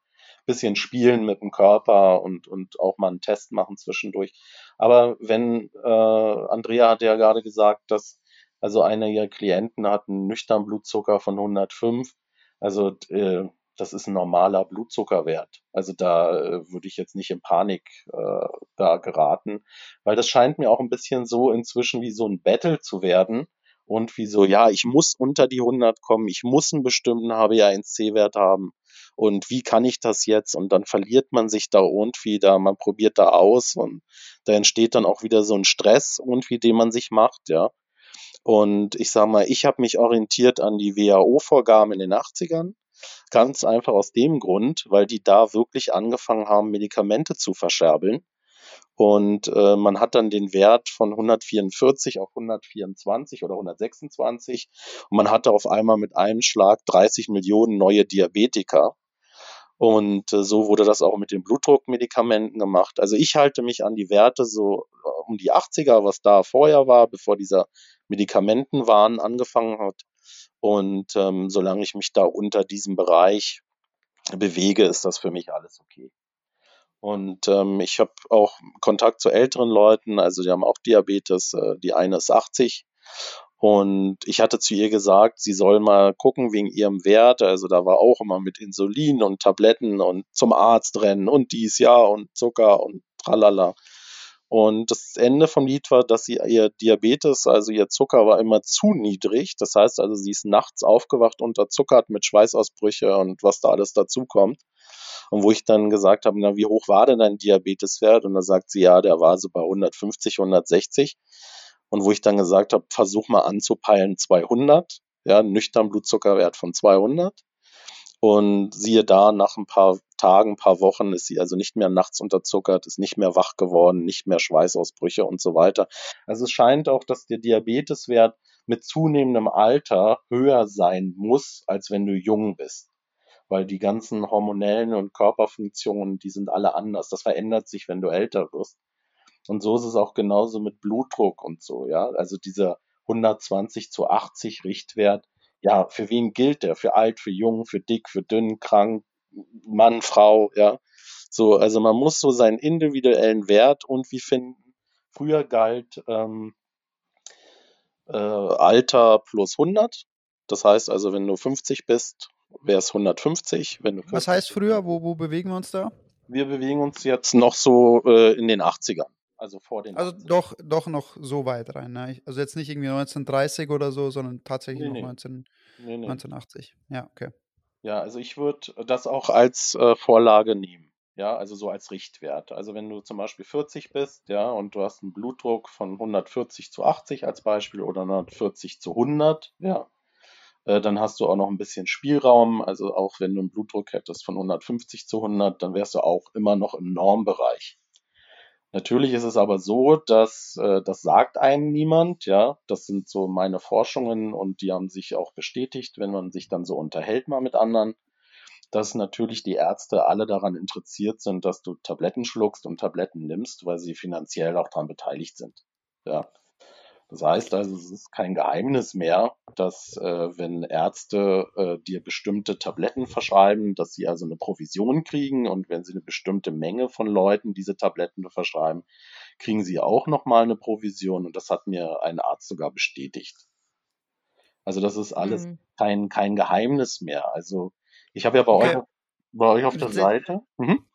bisschen spielen mit dem Körper und, und auch mal einen Test machen zwischendurch. Aber wenn, äh, Andrea hat ja gerade gesagt, dass also einer ihrer Klienten hat einen nüchternen Blutzucker von 105. Also äh, das ist ein normaler Blutzuckerwert. Also da äh, würde ich jetzt nicht in Panik äh, da geraten, weil das scheint mir auch ein bisschen so inzwischen wie so ein Battle zu werden und wie so, ja, ich muss unter die 100 kommen, ich muss einen bestimmten HbA1c-Wert haben und wie kann ich das jetzt? Und dann verliert man sich da irgendwie da, man probiert da aus und da entsteht dann auch wieder so ein Stress irgendwie, den man sich macht, ja. Und ich sag mal, ich habe mich orientiert an die WHO-Vorgaben in den 80ern. Ganz einfach aus dem Grund, weil die da wirklich angefangen haben, Medikamente zu verscherbeln. Und äh, man hat dann den Wert von 144 auf 124 oder 126 und man hatte auf einmal mit einem Schlag 30 Millionen neue Diabetiker. Und äh, so wurde das auch mit den Blutdruckmedikamenten gemacht. Also ich halte mich an die Werte so äh, um die 80er, was da vorher war, bevor dieser Medikamentenwahn angefangen hat. Und ähm, solange ich mich da unter diesem Bereich bewege, ist das für mich alles okay. Und ähm, ich habe auch Kontakt zu älteren Leuten, also die haben auch Diabetes, äh, die eine ist 80 und ich hatte zu ihr gesagt, sie soll mal gucken wegen ihrem Wert. Also da war auch immer mit Insulin und Tabletten und zum Arzt rennen und dies Jahr und Zucker und tralala. Und das Ende vom Lied war, dass sie ihr Diabetes, also ihr Zucker war immer zu niedrig. Das heißt also, sie ist nachts aufgewacht, unterzuckert mit Schweißausbrüche und was da alles dazukommt. Und wo ich dann gesagt habe, na, wie hoch war denn dein Diabeteswert? Und da sagt sie, ja, der war so bei 150, 160. Und wo ich dann gesagt habe, versuch mal anzupeilen 200, ja, nüchtern Blutzuckerwert von 200. Und siehe da, nach ein paar Tagen, ein paar Wochen ist sie also nicht mehr nachts unterzuckert, ist nicht mehr wach geworden, nicht mehr Schweißausbrüche und so weiter. Also es scheint auch, dass der Diabeteswert mit zunehmendem Alter höher sein muss, als wenn du jung bist. Weil die ganzen hormonellen und Körperfunktionen, die sind alle anders. Das verändert sich, wenn du älter wirst. Und so ist es auch genauso mit Blutdruck und so, ja. Also dieser 120 zu 80 Richtwert, ja, für wen gilt der? Für alt, für jung, für dick, für dünn, krank, Mann, Frau, ja. So, also man muss so seinen individuellen Wert irgendwie finden. Früher galt ähm, äh, Alter plus 100. Das heißt also, wenn du 50 bist, wäre es 150. Wenn du Was heißt früher? Wo, wo bewegen wir uns da? Wir bewegen uns jetzt noch so äh, in den 80ern. Also vor den. Also 80ern. doch, doch noch so weit rein. Ne? Also jetzt nicht irgendwie 1930 oder so, sondern tatsächlich Nee, noch nee. 19, Nee, nee. 1980. Ja, okay. Ja, also ich würde das auch als äh, Vorlage nehmen. Ja, also so als Richtwert. Also wenn du zum Beispiel 40 bist, ja, und du hast einen Blutdruck von 140 zu 80 als Beispiel oder 140 zu 100, ja, äh, dann hast du auch noch ein bisschen Spielraum. Also auch wenn du einen Blutdruck hättest von 150 zu 100, dann wärst du auch immer noch im Normbereich. Natürlich ist es aber so, dass äh, das sagt einem niemand, ja. Das sind so meine Forschungen und die haben sich auch bestätigt, wenn man sich dann so unterhält mal mit anderen, dass natürlich die Ärzte alle daran interessiert sind, dass du Tabletten schluckst und Tabletten nimmst, weil sie finanziell auch daran beteiligt sind. Ja. Das heißt also, es ist kein Geheimnis mehr, dass äh, wenn Ärzte äh, dir bestimmte Tabletten verschreiben, dass sie also eine Provision kriegen und wenn sie eine bestimmte Menge von Leuten diese Tabletten verschreiben, kriegen sie auch nochmal eine Provision und das hat mir ein Arzt sogar bestätigt. Also das ist alles Mhm. kein, kein Geheimnis mehr. Also ich habe ja bei Okay. euch, bei euch auf der Seite, mhm.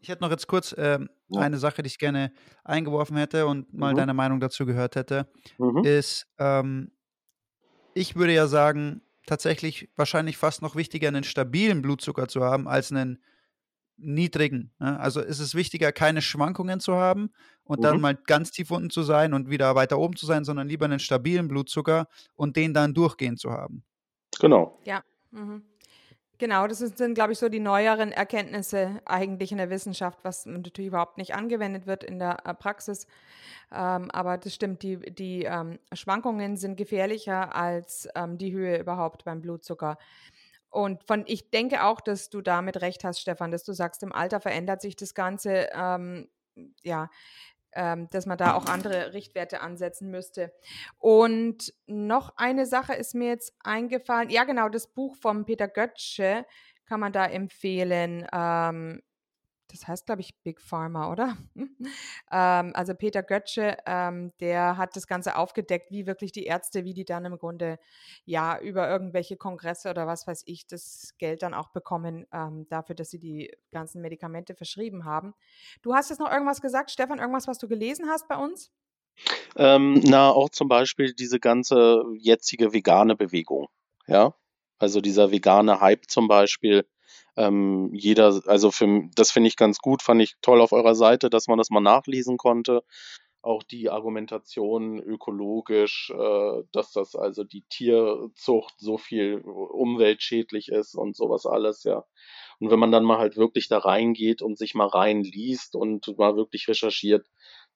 Ich hätte noch jetzt kurz ähm, Ja. eine Sache, die ich gerne eingeworfen hätte und mal Mhm. deine Meinung dazu gehört hätte, Mhm. ist, ähm, ich würde ja sagen, tatsächlich wahrscheinlich fast noch wichtiger, einen stabilen Blutzucker zu haben, als einen niedrigen. Ne? Also ist es wichtiger, keine Schwankungen zu haben und dann Mhm. mal ganz tief unten zu sein und wieder weiter oben zu sein, sondern lieber einen stabilen Blutzucker und den dann durchgehend zu haben. Genau. Ja. Mhm. Genau, das sind, glaube ich, so die neueren Erkenntnisse eigentlich in der Wissenschaft, was natürlich überhaupt nicht angewendet wird in der äh, Praxis. Ähm, aber das stimmt, die, die ähm, Schwankungen sind gefährlicher als ähm, die Höhe überhaupt beim Blutzucker. Und von, ich denke auch, dass du damit recht hast, Stefan, dass du sagst, im Alter verändert sich das Ganze, ähm, ja, ähm, dass man da auch andere Richtwerte ansetzen müsste. Und noch eine Sache ist mir jetzt eingefallen. Ja, genau, das Buch von Peter Götzsche kann man da empfehlen. Ähm, das heißt, glaube ich, Big Pharma, oder? ähm, also Peter Götzsche, ähm, der hat das Ganze aufgedeckt, wie wirklich die Ärzte, wie die dann im Grunde ja über irgendwelche Kongresse oder was weiß ich, das Geld dann auch bekommen ähm, dafür, dass sie die ganzen Medikamente verschrieben haben. Du hast jetzt noch irgendwas gesagt, Stefan, irgendwas, was du gelesen hast bei uns? Ähm, na, auch zum Beispiel diese ganze jetzige vegane Bewegung. Ja, also dieser vegane Hype zum Beispiel. Ähm, jeder, also für, das finde ich ganz gut, fand ich toll auf eurer Seite, dass man das mal nachlesen konnte. Auch die Argumentation ökologisch, äh, dass das also die Tierzucht so viel umweltschädlich ist und sowas alles, ja. Und wenn man dann mal halt wirklich da reingeht und sich mal reinliest und mal wirklich recherchiert,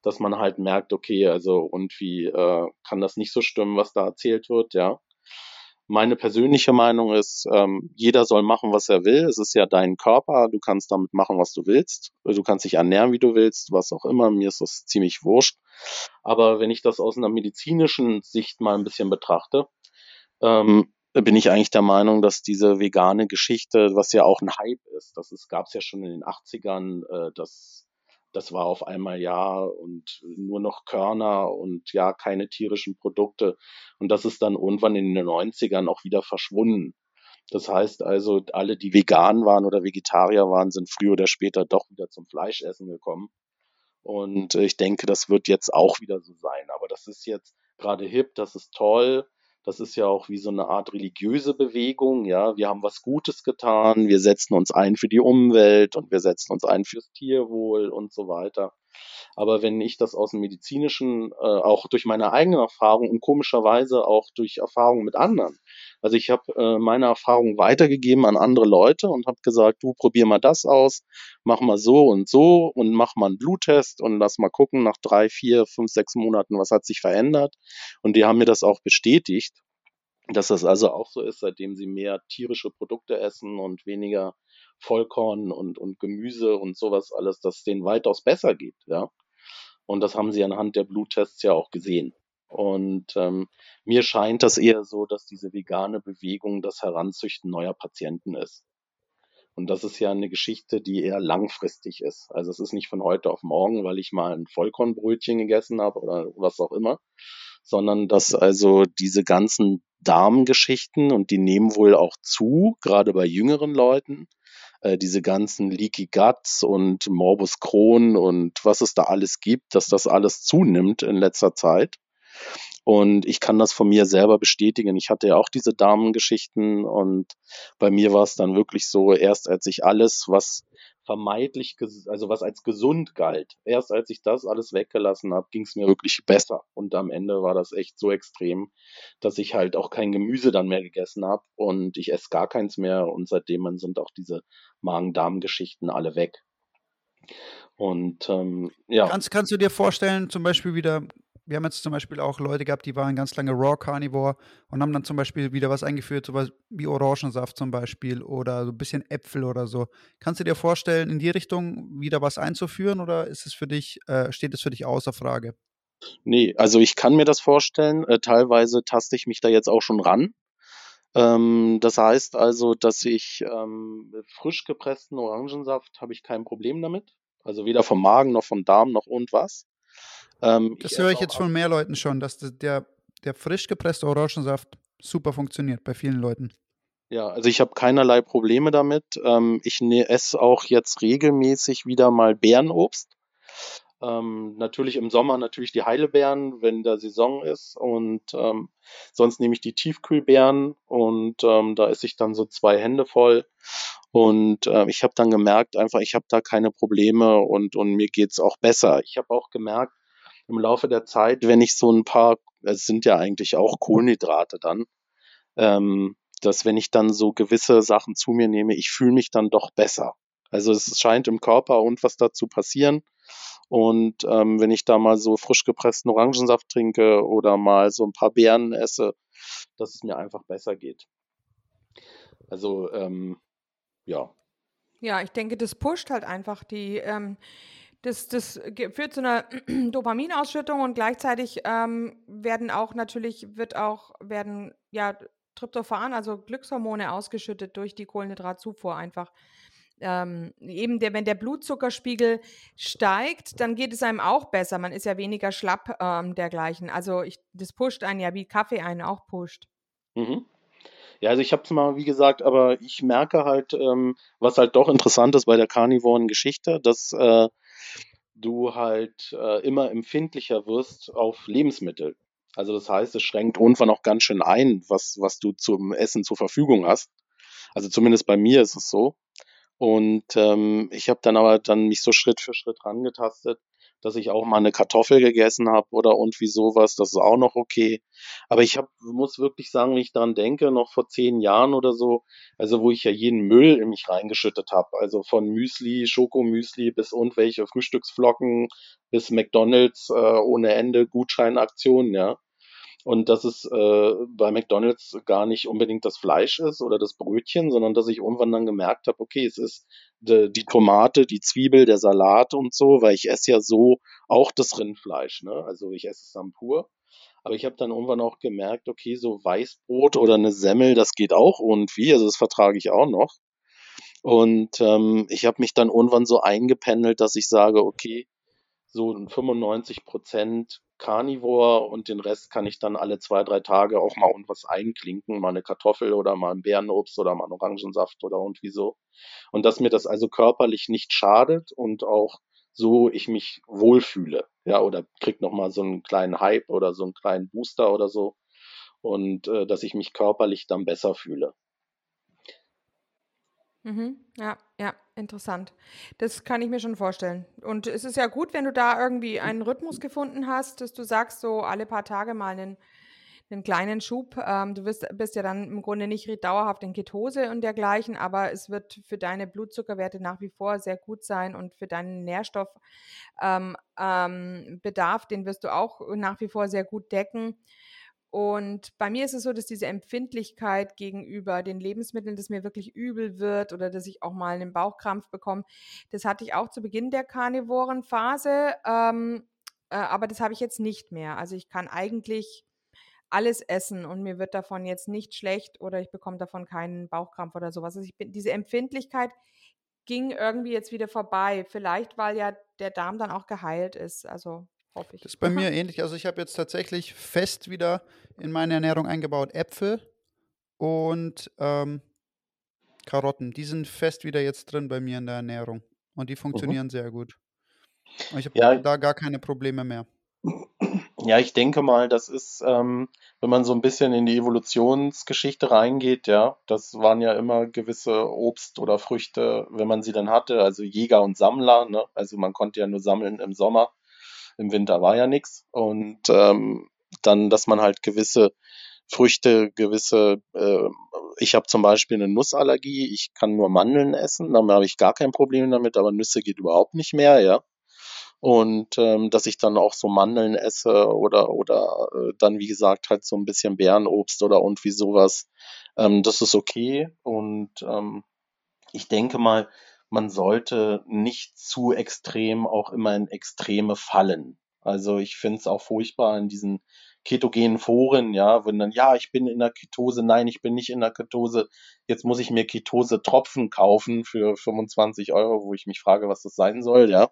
dass man halt merkt, okay, also irgendwie äh, kann das nicht so stimmen, was da erzählt wird, ja. Meine persönliche Meinung ist, ähm, jeder soll machen, was er will. Es ist ja dein Körper, du kannst damit machen, was du willst. Du kannst dich ernähren, wie du willst, was auch immer. Mir ist das ziemlich wurscht. Aber wenn ich das aus einer medizinischen Sicht mal ein bisschen betrachte, ähm, bin ich eigentlich der Meinung, dass diese vegane Geschichte, was ja auch ein Hype ist, das gab es ja schon in den 80ern, äh, das, das war auf einmal ja und nur noch Körner und ja keine tierischen Produkte. Und das ist dann irgendwann in den 90ern auch wieder verschwunden. Das heißt also, alle, die vegan waren oder Vegetarier waren, sind früher oder später doch wieder zum Fleischessen gekommen. Und ich denke, das wird jetzt auch wieder so sein. Aber das ist jetzt gerade hip, das ist toll. Das ist ja auch wie so eine Art religiöse Bewegung, ja. Wir haben was Gutes getan, wir setzen uns ein für die Umwelt und wir setzen uns ein fürs Tierwohl und so weiter. Aber wenn ich das aus dem medizinischen, äh, auch durch meine eigene Erfahrung und komischerweise auch durch Erfahrungen mit anderen. Also ich habe äh, meine Erfahrung weitergegeben an andere Leute und habe gesagt, du probier mal das aus, mach mal so und so und mach mal einen Bluttest und lass mal gucken nach drei, vier, fünf, sechs Monaten, was hat sich verändert. Und die haben mir das auch bestätigt dass das also auch so ist, seitdem sie mehr tierische Produkte essen und weniger Vollkorn und, und Gemüse und sowas alles, dass es denen weitaus besser geht, ja. Und das haben sie anhand der Bluttests ja auch gesehen. Und ähm, mir scheint das eher so, dass diese vegane Bewegung das Heranzüchten neuer Patienten ist. Und das ist ja eine Geschichte, die eher langfristig ist. Also es ist nicht von heute auf morgen, weil ich mal ein Vollkornbrötchen gegessen habe oder was auch immer, sondern dass also diese ganzen Darmgeschichten und die nehmen wohl auch zu, gerade bei jüngeren Leuten, äh, diese ganzen Leaky Guts und Morbus Crohn und was es da alles gibt, dass das alles zunimmt in letzter Zeit. Und ich kann das von mir selber bestätigen. Ich hatte ja auch diese Damengeschichten und bei mir war es dann wirklich so, erst als ich alles, was vermeidlich, also was als gesund galt, erst als ich das alles weggelassen habe, ging es mir wirklich besser. Und am Ende war das echt so extrem, dass ich halt auch kein Gemüse dann mehr gegessen habe und ich esse gar keins mehr und seitdem sind auch diese Magen-Darm-Geschichten alle weg. Und ähm, ja. Kannst, kannst du dir vorstellen, zum Beispiel wieder wir haben jetzt zum Beispiel auch Leute gehabt, die waren ganz lange Raw Carnivore und haben dann zum Beispiel wieder was eingeführt, sowas wie Orangensaft zum Beispiel oder so ein bisschen Äpfel oder so. Kannst du dir vorstellen, in die Richtung wieder was einzuführen oder ist es für dich, äh, steht es für dich außer Frage? Nee, also ich kann mir das vorstellen. Äh, teilweise taste ich mich da jetzt auch schon ran. Ähm, das heißt also, dass ich ähm, frisch gepressten Orangensaft habe ich kein Problem damit. Also weder vom Magen noch vom Darm noch und was. Ähm, das höre ich jetzt von mehr Leuten schon, dass der, der frisch gepresste Orangensaft super funktioniert bei vielen Leuten. Ja, also ich habe keinerlei Probleme damit. Ähm, ich ne, esse auch jetzt regelmäßig wieder mal Bärenobst. Ähm, natürlich im Sommer natürlich die Heilebeeren, wenn der Saison ist. Und ähm, sonst nehme ich die Tiefkühlbeeren und ähm, da esse ich dann so zwei Hände voll. Und äh, ich habe dann gemerkt, einfach, ich habe da keine Probleme und, und mir geht's auch besser. Ich habe auch gemerkt, im Laufe der Zeit, wenn ich so ein paar, es sind ja eigentlich auch Kohlenhydrate dann, ähm, dass wenn ich dann so gewisse Sachen zu mir nehme, ich fühle mich dann doch besser. Also es scheint im Körper und was dazu passieren. Und ähm, wenn ich da mal so frisch gepressten Orangensaft trinke oder mal so ein paar Beeren esse, dass es mir einfach besser geht. Also ähm, ja. Ja, ich denke, das pusht halt einfach die, ähm, das, das führt zu einer Dopaminausschüttung und gleichzeitig ähm, werden auch natürlich, wird auch, werden ja Tryptophan, also Glückshormone ausgeschüttet durch die Kohlenhydratzufuhr einfach. Ähm, eben der, wenn der Blutzuckerspiegel steigt, dann geht es einem auch besser. Man ist ja weniger schlapp ähm, dergleichen. Also ich, das pusht einen ja, wie Kaffee einen auch pusht. Mhm. Ja, also ich habe es mal, wie gesagt, aber ich merke halt, ähm, was halt doch interessant ist bei der karnivoren Geschichte, dass äh, du halt äh, immer empfindlicher wirst auf Lebensmittel. Also das heißt, es schränkt irgendwann auch ganz schön ein, was, was du zum Essen zur Verfügung hast. Also zumindest bei mir ist es so. Und ähm, ich habe dann aber dann mich so Schritt für Schritt rangetastet, dass ich auch mal eine Kartoffel gegessen habe oder irgendwie sowas, das ist auch noch okay. Aber ich hab, muss wirklich sagen, wenn ich daran denke, noch vor zehn Jahren oder so, also wo ich ja jeden Müll in mich reingeschüttet habe, also von Müsli, Schokomüsli bis irgendwelche Frühstücksflocken bis McDonalds äh, ohne Ende Gutscheinaktionen, ja. Und dass es äh, bei McDonald's gar nicht unbedingt das Fleisch ist oder das Brötchen, sondern dass ich irgendwann dann gemerkt habe, okay, es ist de, die Tomate, die Zwiebel, der Salat und so, weil ich esse ja so auch das Rindfleisch, ne? Also ich esse es dann pur. Aber ich habe dann irgendwann auch gemerkt, okay, so Weißbrot oder eine Semmel, das geht auch irgendwie, also das vertrage ich auch noch. Und ähm, ich habe mich dann irgendwann so eingependelt, dass ich sage, okay, so 95 Prozent Carnivore und den Rest kann ich dann alle zwei, drei Tage auch mal irgendwas einklinken, mal eine Kartoffel oder mal ein Bärenobst oder mal einen Orangensaft oder irgendwie so. Und dass mir das also körperlich nicht schadet und auch so ich mich wohlfühle, ja, oder krieg noch mal so einen kleinen Hype oder so einen kleinen Booster oder so. und äh, dass ich mich körperlich dann besser fühle. Mhm. Ja, ja, interessant. Das kann ich mir schon vorstellen. Und es ist ja gut, wenn du da irgendwie einen Rhythmus gefunden hast, dass du sagst, so alle paar Tage mal einen, einen kleinen Schub. Ähm, du bist, bist ja dann im Grunde nicht dauerhaft in Ketose und dergleichen, aber es wird für deine Blutzuckerwerte nach wie vor sehr gut sein und für deinen Nährstoffbedarf, ähm, ähm, den wirst du auch nach wie vor sehr gut decken. Und bei mir ist es so, dass diese Empfindlichkeit gegenüber den Lebensmitteln, dass mir wirklich übel wird oder dass ich auch mal einen Bauchkrampf bekomme, das hatte ich auch zu Beginn der Karnivorenphase, ähm, äh, aber das habe ich jetzt nicht mehr. Also ich kann eigentlich alles essen und mir wird davon jetzt nicht schlecht oder ich bekomme davon keinen Bauchkrampf oder sowas. Also ich bin, diese Empfindlichkeit ging irgendwie jetzt wieder vorbei. Vielleicht, weil ja der Darm dann auch geheilt ist. Also hoffe ich. Das ist bei mir ähnlich. Also ich habe jetzt tatsächlich fest wieder in meine Ernährung eingebaut Äpfel und ähm, Karotten. Die sind fest wieder jetzt drin bei mir in der Ernährung. Und die funktionieren mhm. sehr gut. Und ich habe ja. da gar keine Probleme mehr. Ja, ich denke mal, das ist, ähm, wenn man so ein bisschen in die Evolutionsgeschichte reingeht, ja, das waren ja immer gewisse Obst oder Früchte, wenn man sie dann hatte, also Jäger und Sammler, ne? Also man konnte ja nur sammeln im Sommer im Winter war ja nichts. Und ähm, dann, dass man halt gewisse Früchte, gewisse, äh, ich habe zum Beispiel eine Nussallergie, ich kann nur Mandeln essen, dann habe ich gar kein Problem damit, aber Nüsse geht überhaupt nicht mehr, ja. Und ähm, dass ich dann auch so Mandeln esse oder oder äh, dann wie gesagt halt so ein bisschen Bärenobst oder und wie sowas, ähm, das ist okay. Und ähm, ich denke mal, man sollte nicht zu extrem auch immer in Extreme fallen. Also ich finde es auch furchtbar in diesen ketogenen Foren, ja, wenn dann, ja, ich bin in der Ketose, nein, ich bin nicht in der Ketose, jetzt muss ich mir Ketose-Tropfen kaufen für 25 Euro, wo ich mich frage, was das sein soll, ja.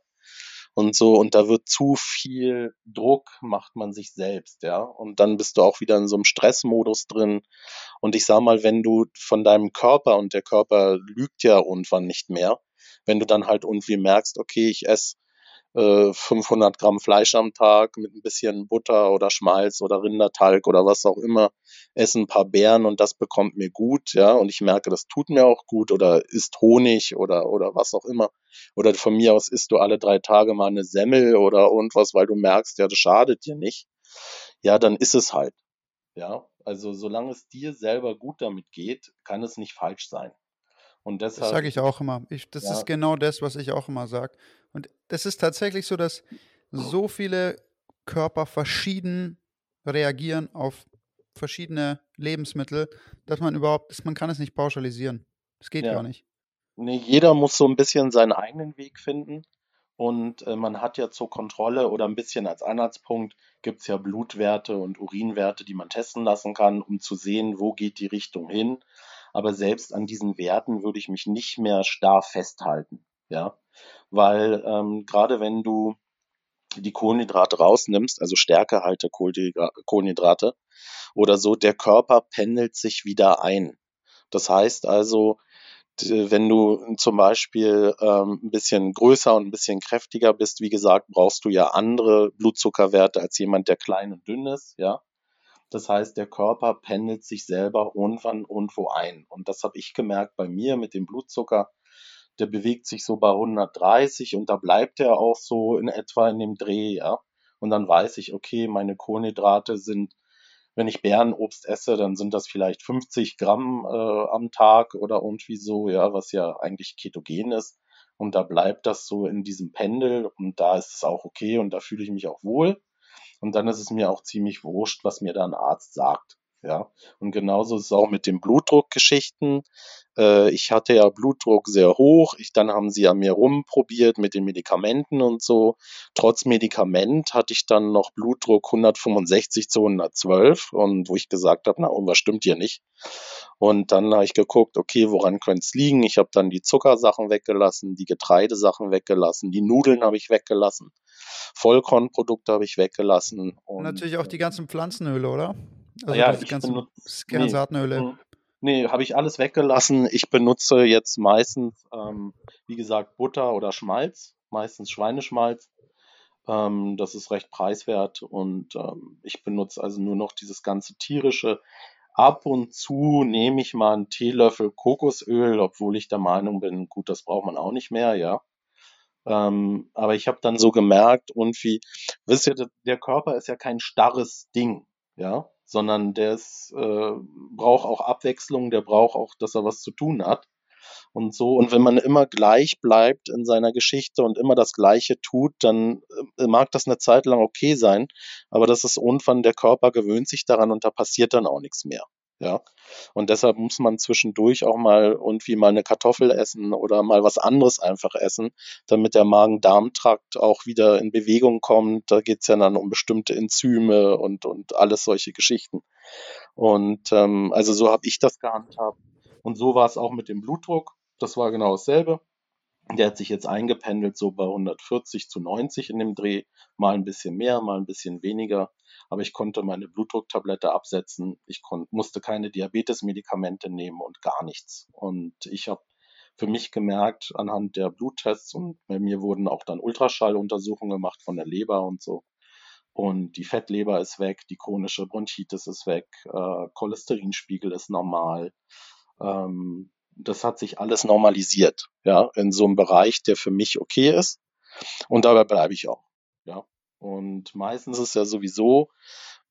Und so, und da wird zu viel Druck, macht man sich selbst, ja. Und dann bist du auch wieder in so einem Stressmodus drin. Und ich sag mal, wenn du von deinem Körper, und der Körper lügt ja irgendwann nicht mehr, wenn du dann halt irgendwie merkst, okay, ich esse 500 Gramm Fleisch am Tag mit ein bisschen Butter oder Schmalz oder Rindertalg oder was auch immer, esse ein paar Beeren und das bekommt mir gut, ja, und ich merke, das tut mir auch gut oder isst Honig oder, oder was auch immer. Oder von mir aus isst du alle drei Tage mal eine Semmel oder irgendwas, weil du merkst, ja, das schadet dir nicht. Ja, dann ist es halt. Ja, also solange es dir selber gut damit geht, kann es nicht falsch sein. Und deshalb, das sage ich auch immer. Ich, das ja. ist genau das, was ich auch immer sage. Und das ist tatsächlich so, dass so viele Körper verschieden reagieren auf verschiedene Lebensmittel, dass man überhaupt, dass man kann es nicht pauschalisieren. Das geht ja. gar nicht. Nee, jeder muss so ein bisschen seinen eigenen Weg finden. Und äh, man hat ja zur Kontrolle oder ein bisschen als Anhaltspunkt gibt es ja Blutwerte und Urinwerte, die man testen lassen kann, um zu sehen, wo geht die Richtung hin aber selbst an diesen Werten würde ich mich nicht mehr starr festhalten, ja, weil ähm, gerade wenn du die Kohlenhydrate rausnimmst, also stärkehalte Kohlenhydrate oder so, der Körper pendelt sich wieder ein. Das heißt also, wenn du zum Beispiel ähm, ein bisschen größer und ein bisschen kräftiger bist, wie gesagt, brauchst du ja andere Blutzuckerwerte als jemand, der klein und dünn ist, ja. Das heißt, der Körper pendelt sich selber irgendwann irgendwo ein. Und das habe ich gemerkt bei mir mit dem Blutzucker. Der bewegt sich so bei 130 und da bleibt er auch so in etwa in dem Dreh, ja. Und dann weiß ich, okay, meine Kohlenhydrate sind, wenn ich Bärenobst esse, dann sind das vielleicht 50 Gramm äh, am Tag oder irgendwie so, ja, was ja eigentlich ketogen ist. Und da bleibt das so in diesem Pendel und da ist es auch okay und da fühle ich mich auch wohl. Und dann ist es mir auch ziemlich wurscht, was mir da ein Arzt sagt. Ja, und genauso ist es auch mit den Blutdruckgeschichten. Äh, ich hatte ja Blutdruck sehr hoch. Ich, dann haben sie an mir rumprobiert mit den Medikamenten und so. Trotz Medikament hatte ich dann noch Blutdruck 165 zu 112 und wo ich gesagt habe, na, irgendwas stimmt hier nicht. Und dann habe ich geguckt, okay, woran könnte es liegen? Ich habe dann die Zuckersachen weggelassen, die Getreidesachen weggelassen, die Nudeln habe ich weggelassen, Vollkornprodukte habe ich weggelassen. Und natürlich auch die ganzen Pflanzenöle, oder? Also ja, die ganzen benutze, Kernsaatönöle. Nee, nee habe ich alles weggelassen. Ich benutze jetzt meistens, ähm, wie gesagt, Butter oder Schmalz, meistens Schweineschmalz. Ähm, das ist recht preiswert und ähm, ich benutze also nur noch dieses ganze tierische. Ab und zu nehme ich mal einen Teelöffel Kokosöl, obwohl ich der Meinung bin, gut, das braucht man auch nicht mehr, ja. Ähm, aber ich habe dann so gemerkt, irgendwie, wisst ihr, der Körper ist ja kein starres Ding, ja, sondern der ist, äh, braucht auch Abwechslung, der braucht auch, dass er was zu tun hat und so. Und wenn man immer gleich bleibt in seiner Geschichte und immer das Gleiche tut, dann äh, mag das eine Zeit lang okay sein, aber das ist irgendwann, der Körper gewöhnt sich daran und da passiert dann auch nichts mehr. Ja. Und deshalb muss man zwischendurch auch mal irgendwie mal eine Kartoffel essen oder mal was anderes einfach essen, damit der Magen-Darm-Trakt auch wieder in Bewegung kommt. Da geht's ja dann um bestimmte Enzyme und, und alles solche Geschichten. Und ähm, also so habe ich das gehandhabt. Und so war es auch mit dem Blutdruck. Das war genau dasselbe. Der hat sich jetzt eingependelt so bei 140 zu 90 in dem Dreh, mal ein bisschen mehr, mal ein bisschen weniger. Aber ich konnte meine Blutdrucktablette absetzen. Ich musste keine Diabetesmedikamente nehmen und gar nichts. Und ich habe für mich gemerkt anhand der Bluttests und bei mir wurden auch dann Ultraschalluntersuchungen gemacht von der Leber und so. Und die Fettleber ist weg, die chronische Bronchitis ist weg, äh, Cholesterinspiegel ist normal. Ähm, das hat sich alles normalisiert, ja, in so einem Bereich, der für mich okay ist. Und dabei bleibe ich auch, ja. Und meistens ist ja sowieso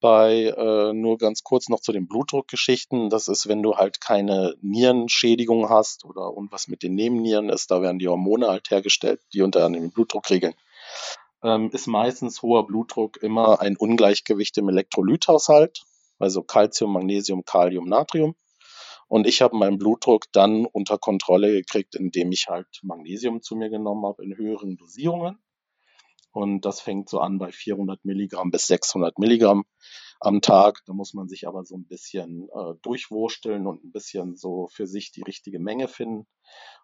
bei äh, nur ganz kurz noch zu den Blutdruckgeschichten. Das ist, wenn du halt keine Nierenschädigung hast oder irgendwas mit den Nebennieren ist, da werden die Hormone halt hergestellt, die unter anderem den Blutdruck regeln. Ähm, ist meistens hoher Blutdruck immer ein Ungleichgewicht im Elektrolythaushalt, also Calcium, Magnesium, Kalium, Natrium. Und ich habe meinen Blutdruck dann unter Kontrolle gekriegt, indem ich halt Magnesium zu mir genommen habe in höheren Dosierungen. Und das fängt so an bei 400 Milligramm bis 600 Milligramm am Tag. Da muss man sich aber so ein bisschen äh, durchwursteln und ein bisschen so für sich die richtige Menge finden.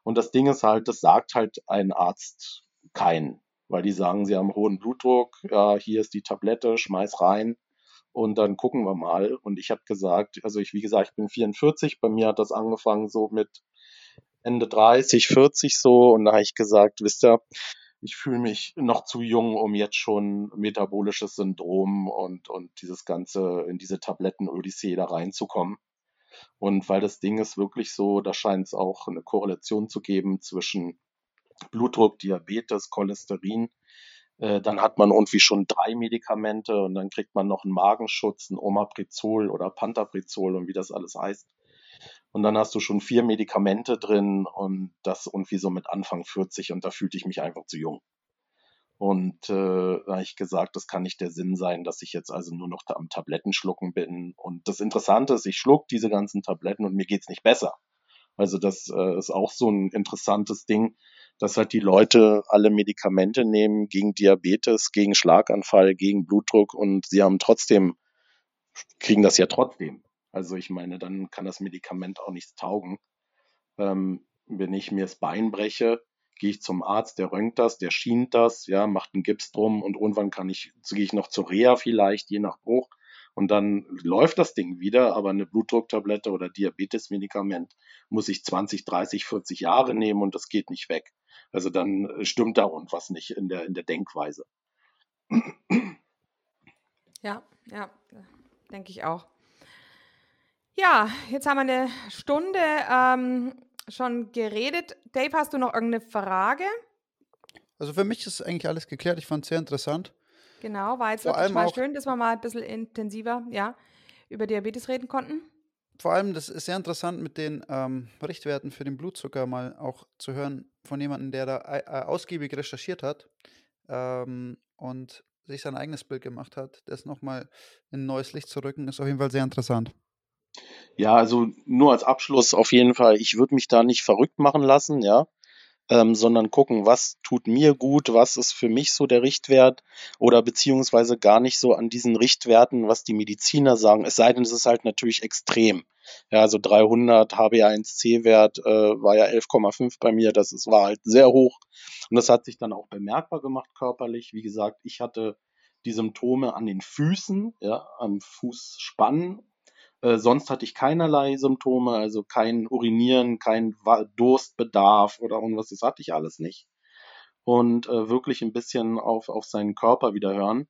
Und das Ding ist halt, das sagt halt ein Arzt keinen, weil die sagen, sie haben hohen Blutdruck, ja, hier ist die Tablette, schmeiß rein und dann gucken wir mal. Und ich habe gesagt, also ich, wie gesagt, ich bin 44, bei mir hat das angefangen so mit Ende 30, 40 so und da habe ich gesagt, wisst ihr, ich fühle mich noch zu jung, um jetzt schon metabolisches Syndrom und, und dieses ganze, in diese Tabletten-Odyssee da reinzukommen. Und weil das Ding ist wirklich so, da scheint es auch eine Korrelation zu geben zwischen Blutdruck, Diabetes, Cholesterin äh, dann hat man irgendwie schon drei Medikamente und dann kriegt man noch einen Magenschutz, ein Omaprazol oder Pantaprazol und wie das alles heißt. Und dann hast du schon vier Medikamente drin und das irgendwie so mit Anfang 40 und da fühlte ich mich einfach zu jung. Und äh, da habe ich gesagt, das kann nicht der Sinn sein, dass ich jetzt also nur noch da am Tablettenschlucken bin. Und das Interessante ist, ich schluck diese ganzen Tabletten und mir geht's nicht besser. Also das äh, ist auch so ein interessantes Ding dass halt die Leute alle Medikamente nehmen gegen Diabetes, gegen Schlaganfall, gegen Blutdruck und sie haben trotzdem, kriegen das ja trotzdem. Also ich meine, dann kann das Medikament auch nichts taugen. Ähm, wenn ich mir das Bein breche, gehe ich zum Arzt, der röntgt das, der schient das, ja, macht einen Gips drum und irgendwann kann ich, gehe ich noch zur Reha vielleicht, je nach Bruch. Und dann läuft das Ding wieder, aber eine Blutdrucktablette oder Diabetesmedikament muss ich 20, 30, 40 Jahre nehmen und das geht nicht weg. Also dann stimmt da und was nicht in der, in der Denkweise. Ja, ja, denke ich auch. Ja, jetzt haben wir eine Stunde ähm, schon geredet. Dave, hast du noch irgendeine Frage? Also für mich ist eigentlich alles geklärt. Ich fand es sehr interessant. Genau, war jetzt vor wirklich mal schön, dass wir mal ein bisschen intensiver ja, über Diabetes reden konnten. Vor allem, das ist sehr interessant mit den ähm, Richtwerten für den Blutzucker mal auch zu hören von jemandem, der da äh, ausgiebig recherchiert hat ähm, und sich sein eigenes Bild gemacht hat. Das nochmal in ein neues Licht zu rücken, ist auf jeden Fall sehr interessant. Ja, also nur als Abschluss auf jeden Fall, ich würde mich da nicht verrückt machen lassen, ja ähm, sondern gucken, was tut mir gut, was ist für mich so der Richtwert oder beziehungsweise gar nicht so an diesen Richtwerten, was die Mediziner sagen, es sei denn, es ist halt natürlich extrem. Ja, also 300 HbA1c-Wert äh, war ja 11,5 bei mir, das ist, war halt sehr hoch und das hat sich dann auch bemerkbar gemacht körperlich. Wie gesagt, ich hatte die Symptome an den Füßen, ja, am Fußspann äh, sonst hatte ich keinerlei Symptome, also kein Urinieren, kein Durstbedarf oder irgendwas, das hatte ich alles nicht. und äh, wirklich ein bisschen auf, auf seinen Körper wieder hören.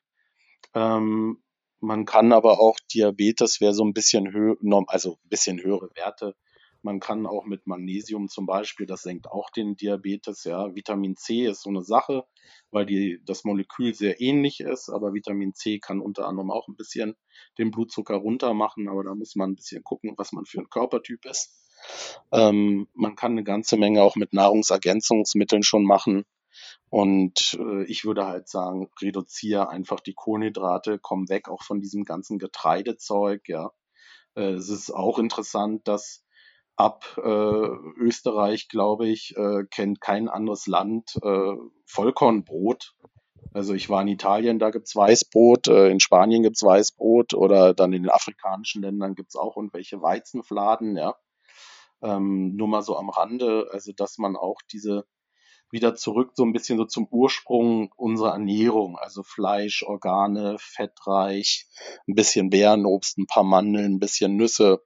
Ähm, man kann aber auch Diabetes wäre so ein bisschen höher, also ein bisschen höhere Werte. Man kann auch mit Magnesium zum Beispiel, das senkt auch den Diabetes, ja. Vitamin C ist so eine Sache, weil die, das Molekül sehr ähnlich ist, aber Vitamin C kann unter anderem auch ein bisschen den Blutzucker runter machen, aber da muss man ein bisschen gucken, was man für ein Körpertyp ist. Ähm, man kann eine ganze Menge auch mit Nahrungsergänzungsmitteln schon machen. Und äh, ich würde halt sagen, reduziere einfach die Kohlenhydrate, komm weg auch von diesem ganzen Getreidezeug, ja. Äh, es ist auch interessant, dass ab äh, Österreich, glaube ich, äh, kennt kein anderes Land äh, Vollkornbrot. Also ich war in Italien, da gibt's Weißbrot, äh, in Spanien gibt's Weißbrot oder dann in den afrikanischen Ländern gibt's auch irgendwelche Weizenfladen, ja. Ähm, nur mal so am Rande, also dass man auch diese wieder zurück so ein bisschen so zum Ursprung unserer Ernährung, also Fleisch, Organe, fettreich, ein bisschen Beerenobst, ein paar Mandeln, ein bisschen Nüsse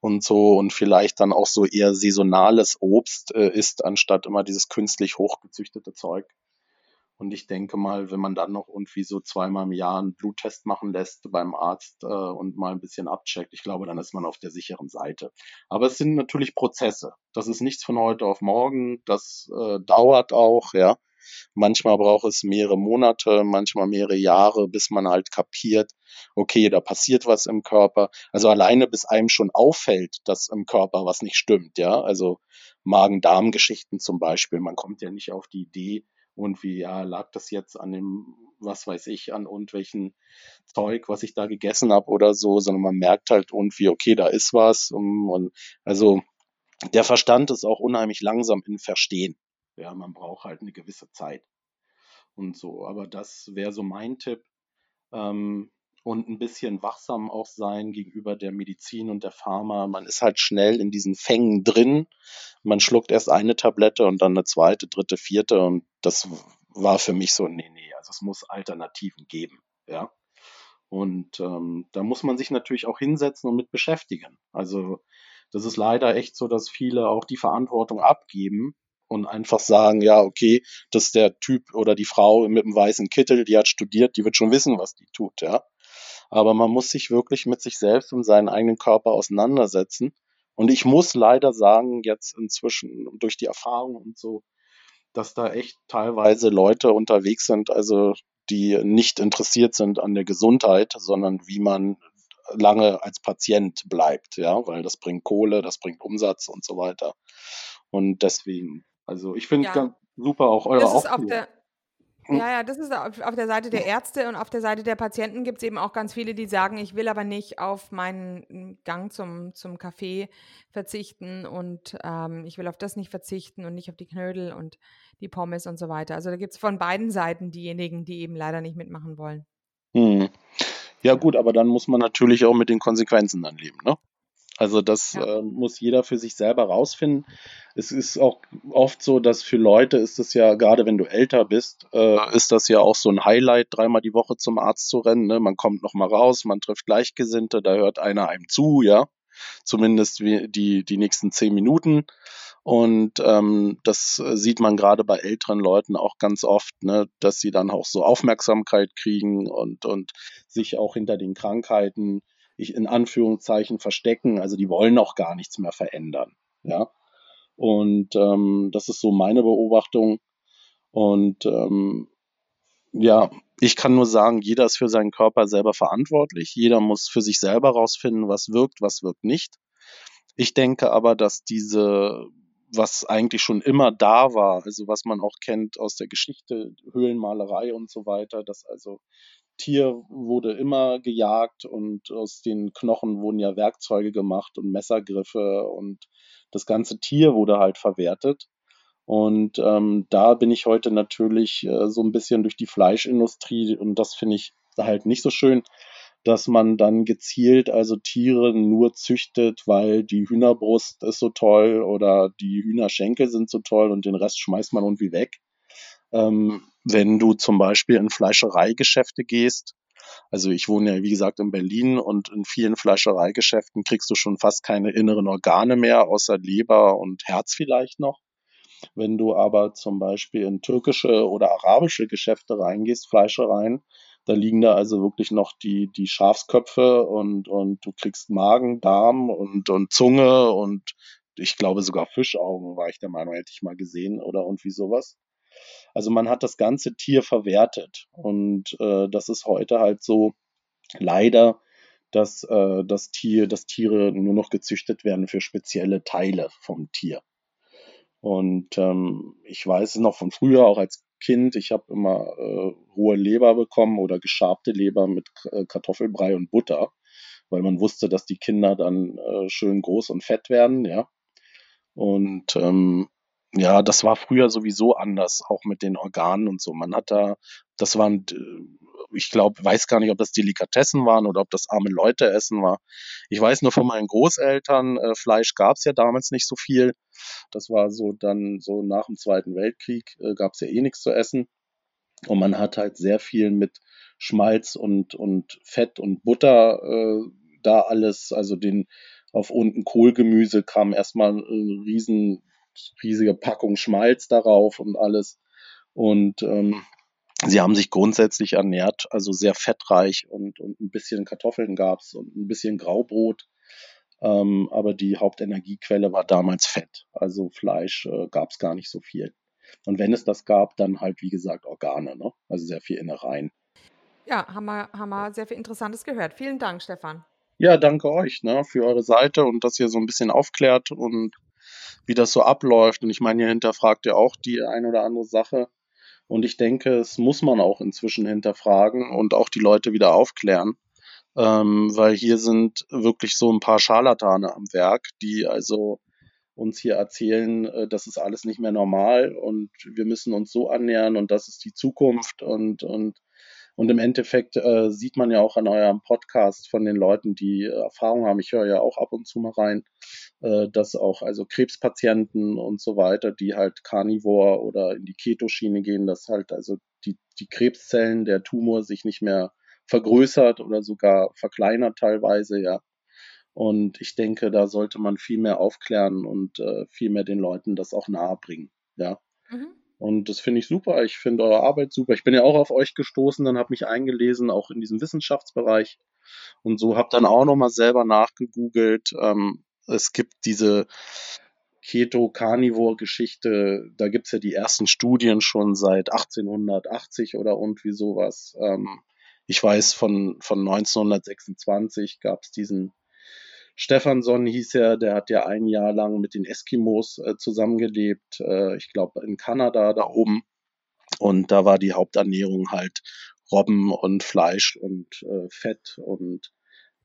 und so und vielleicht dann auch so eher saisonales Obst äh, isst, anstatt immer dieses künstlich hochgezüchtete Zeug. Und ich denke mal, wenn man dann noch irgendwie so zweimal im Jahr einen Bluttest machen lässt beim Arzt äh, und mal ein bisschen abcheckt, ich glaube, dann ist man auf der sicheren Seite. Aber es sind natürlich Prozesse. Das ist nichts von heute auf morgen. Das äh, dauert auch, ja. Manchmal braucht es mehrere Monate, manchmal mehrere Jahre, bis man halt kapiert, okay, da passiert was im Körper. Also alleine bis einem schon auffällt, dass im Körper was nicht stimmt, ja. Also Magen-Darm-Geschichten zum Beispiel. Man kommt ja nicht auf die Idee, und wie ja, lag das jetzt an dem, was weiß ich, an irgendwelchen Zeug, was ich da gegessen habe oder so, sondern man merkt halt irgendwie, okay, da ist was. Und, und also der Verstand ist auch unheimlich langsam im Verstehen. Ja, man braucht halt eine gewisse Zeit und so. Aber das wäre so mein Tipp. Ähm, und ein bisschen wachsam auch sein gegenüber der Medizin und der Pharma. Man ist halt schnell in diesen Fängen drin. Man schluckt erst eine Tablette und dann eine zweite, dritte, vierte und das war für mich so, nee, nee, also es muss Alternativen geben, ja. Und ähm, da muss man sich natürlich auch hinsetzen und mit beschäftigen. Also das ist leider echt so, dass viele auch die Verantwortung abgeben und einfach sagen, ja, okay, das ist der Typ oder die Frau mit dem weißen Kittel, die hat studiert, die wird schon wissen, was die tut, ja. Aber man muss sich wirklich mit sich selbst und seinen eigenen Körper auseinandersetzen. Und ich muss leider sagen, jetzt inzwischen durch die Erfahrung und so, dass da echt teilweise Leute unterwegs sind, also die nicht interessiert sind an der Gesundheit, sondern wie man lange als Patient bleibt, ja, weil das bringt Kohle, das bringt Umsatz und so weiter. Und deswegen, also ich finde ja. super auch eure das ist Auf der, hm. Ja, ja, das ist auf der Seite der Ärzte und auf der Seite der Patienten gibt es eben auch ganz viele, die sagen, ich will aber nicht auf meinen Gang zum, zum Kaffee verzichten und ähm, ich will auf das nicht verzichten und nicht auf die Knödel und die Pommes und so weiter. Also da gibt es von beiden Seiten diejenigen, die eben leider nicht mitmachen wollen. Hm. Ja gut, aber dann muss man natürlich auch mit den Konsequenzen dann leben, ne? Also das ja. äh, muss jeder für sich selber rausfinden. Es ist auch oft so, dass für Leute ist es ja, gerade wenn du älter bist, äh, ist das ja auch so ein Highlight, dreimal die Woche zum Arzt zu rennen. Ne? Man kommt nochmal raus, man trifft Gleichgesinnte, da hört einer einem zu, ja. Zumindest wie die, die nächsten zehn Minuten. Und ähm, das sieht man gerade bei älteren Leuten auch ganz oft, ne, dass sie dann auch so Aufmerksamkeit kriegen und, und sich auch hinter den Krankheiten ich in Anführungszeichen verstecken. Also die wollen auch gar nichts mehr verändern. Ja. Und ähm, das ist so meine Beobachtung. Und ähm, ja, ich kann nur sagen, jeder ist für seinen Körper selber verantwortlich. Jeder muss für sich selber rausfinden, was wirkt, was wirkt nicht. Ich denke aber, dass diese, was eigentlich schon immer da war, also was man auch kennt aus der Geschichte, Höhlenmalerei und so weiter, dass also Tier wurde immer gejagt und aus den Knochen wurden ja Werkzeuge gemacht und Messergriffe und das ganze Tier wurde halt verwertet. Und ähm, da bin ich heute natürlich äh, so ein bisschen durch die Fleischindustrie und das finde ich halt nicht so schön, dass man dann gezielt also Tiere nur züchtet, weil die Hühnerbrust ist so toll oder die Hühnerschenkel sind so toll und den Rest schmeißt man irgendwie weg. Ähm, wenn du zum Beispiel in Fleischereigeschäfte gehst, also ich wohne ja, wie gesagt, in Berlin und in vielen Fleischereigeschäften kriegst du schon fast keine inneren Organe mehr, außer Leber und Herz vielleicht noch. Wenn du aber zum Beispiel in türkische oder arabische Geschäfte reingehst, Fleischereien, da liegen da also wirklich noch die, die Schafsköpfe und, und du kriegst Magen, Darm und, und Zunge und ich glaube sogar Fischaugen, war ich der Meinung, hätte ich mal gesehen oder irgendwie sowas. Also man hat das ganze Tier verwertet und äh, das ist heute halt so leider, dass äh, das Tier, dass Tiere nur noch gezüchtet werden für spezielle Teile vom Tier. Und ähm, ich weiß es noch von früher, auch als Kind, ich habe immer äh, rohe Leber bekommen oder geschabte Leber mit äh, Kartoffelbrei und Butter, weil man wusste, dass die Kinder dann äh, schön groß und fett werden, ja. Und ähm, ja, das war früher sowieso anders, auch mit den Organen und so. Man hat da, das waren, ich glaube, weiß gar nicht, ob das Delikatessen waren oder ob das arme Leute essen war. Ich weiß nur von meinen Großeltern, äh, Fleisch gab es ja damals nicht so viel. Das war so dann so nach dem Zweiten Weltkrieg äh, gab es ja eh nichts zu essen. Und man hat halt sehr viel mit Schmalz und, und Fett und Butter äh, da alles, also den auf unten Kohlgemüse kam erstmal ein riesen, riesige Packung Schmalz darauf und alles. Und ähm, sie haben sich grundsätzlich ernährt, also sehr fettreich und, und ein bisschen Kartoffeln gab's und ein bisschen Graubrot. Ähm, aber die Hauptenergiequelle war damals Fett. Also Fleisch äh, gab's gar nicht so viel. Und wenn es das gab, dann halt, wie gesagt, Organe, ne? also sehr viel Innereien. Ja, haben wir, haben wir sehr viel Interessantes gehört. Vielen Dank, Stefan. Ja, danke euch ne, für eure Seite und dass ihr so ein bisschen aufklärt und wie das so abläuft. Und ich meine, ihr hinterfragt ja auch die ein oder andere Sache. Und ich denke, es muss man auch inzwischen hinterfragen und auch die Leute wieder aufklären. Ähm, weil hier sind wirklich so ein paar Scharlatane am Werk, die also uns hier erzählen, äh, das ist alles nicht mehr normal und wir müssen uns so annähern und das ist die Zukunft und, und und im Endeffekt äh, sieht man ja auch an eurem Podcast von den Leuten, die äh, Erfahrung haben, ich höre ja auch ab und zu mal rein, äh, dass auch also Krebspatienten und so weiter, die halt Carnivore oder in die Ketoschiene gehen, dass halt also die, die Krebszellen, der Tumor sich nicht mehr vergrößert oder sogar verkleinert teilweise, ja. Und ich denke, da sollte man viel mehr aufklären und äh, viel mehr den Leuten das auch nahebringen, ja. Mhm. Und das finde ich super. Ich finde eure Arbeit super. Ich bin ja auch auf euch gestoßen, dann habe mich eingelesen, auch in diesem Wissenschaftsbereich. Und so habe dann auch nochmal selber nachgegoogelt. Ähm, es gibt diese Keto-Carnivore-Geschichte, da gibt es ja die ersten Studien schon seit 1880 oder irgendwie sowas. Ähm, ich weiß, von, von 1926 gab es diesen Stefansson hieß er, der hat ja ein Jahr lang mit den Eskimos äh, zusammengelebt, äh, ich glaube in Kanada da oben. Und da war die Haupternährung halt Robben und Fleisch und äh, Fett und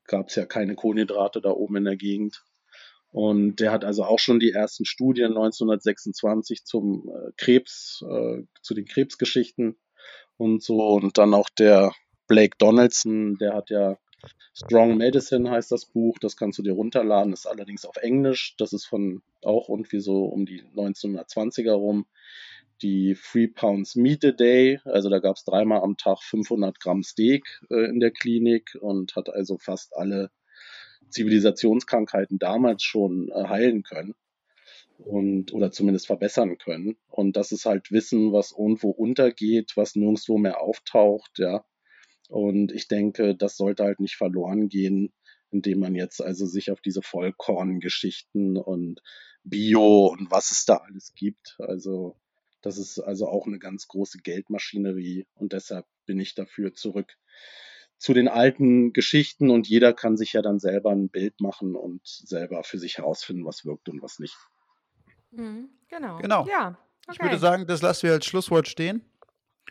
gab es ja keine Kohlenhydrate da oben in der Gegend. Und der hat also auch schon die ersten Studien 1926 zum äh, Krebs, äh, zu den Krebsgeschichten und so. Und dann auch der Blake Donaldson, der hat ja Strong Medicine heißt das Buch, das kannst du dir runterladen, ist allerdings auf Englisch. Das ist von auch irgendwie so um die 1920er rum. Die Three Pounds Meat a Day, also da gab es dreimal am Tag 500 Gramm Steak äh, in der Klinik und hat also fast alle Zivilisationskrankheiten damals schon äh, heilen können und oder zumindest verbessern können. Und das ist halt Wissen, was irgendwo untergeht, was nirgendwo mehr auftaucht, ja. Und ich denke, das sollte halt nicht verloren gehen, indem man jetzt also sich auf diese Vollkorngeschichten und Bio und was es da alles gibt. Also das ist also auch eine ganz große Geldmaschinerie und deshalb bin ich dafür zurück zu den alten Geschichten und jeder kann sich ja dann selber ein Bild machen und selber für sich herausfinden, was wirkt und was nicht. Mhm, genau. Genau. Ja, Ich würde sagen, das lassen wir als Schlusswort stehen.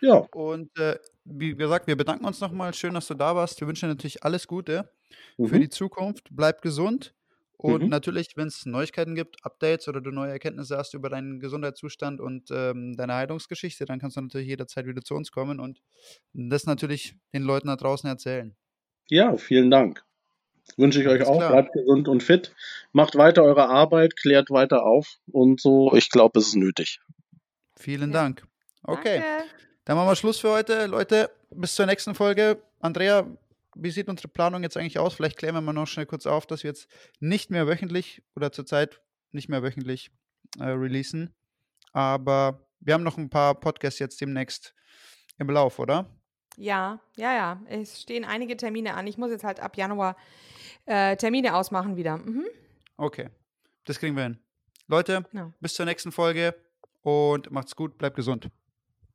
Ja, Und äh, wie gesagt, wir bedanken uns nochmal. Schön, dass du da warst. Wir wünschen dir natürlich alles Gute für mhm. die Zukunft. Bleib gesund. Und Mhm. natürlich, wenn es Neuigkeiten gibt, Updates oder du neue Erkenntnisse hast über deinen Gesundheitszustand und ähm, deine Heilungsgeschichte, dann kannst du natürlich jederzeit wieder zu uns kommen und das natürlich den Leuten da draußen erzählen. ja, vielen Dank. Wünsche ich euch Alles auch. klar. Bleibt gesund und fit. Macht weiter eure Arbeit, klärt weiter auf und so. Ich glaube, es ist nötig. Vielen. Dank. Okay, Danke. Dann machen wir Schluss für heute. Leute, bis zur nächsten Folge. Andrea, wie sieht unsere Planung jetzt eigentlich aus? Vielleicht klären wir mal noch schnell kurz auf, dass wir jetzt nicht mehr wöchentlich oder zurzeit nicht mehr wöchentlich äh, releasen. Aber wir haben noch ein paar Podcasts jetzt demnächst im Lauf, oder? Ja, ja, ja. Es stehen einige Termine an. Ich muss jetzt halt ab Januar äh, Termine ausmachen wieder. Mhm. Okay, das kriegen wir hin. Leute, Ja. bis zur nächsten Folge und macht's gut, bleibt gesund.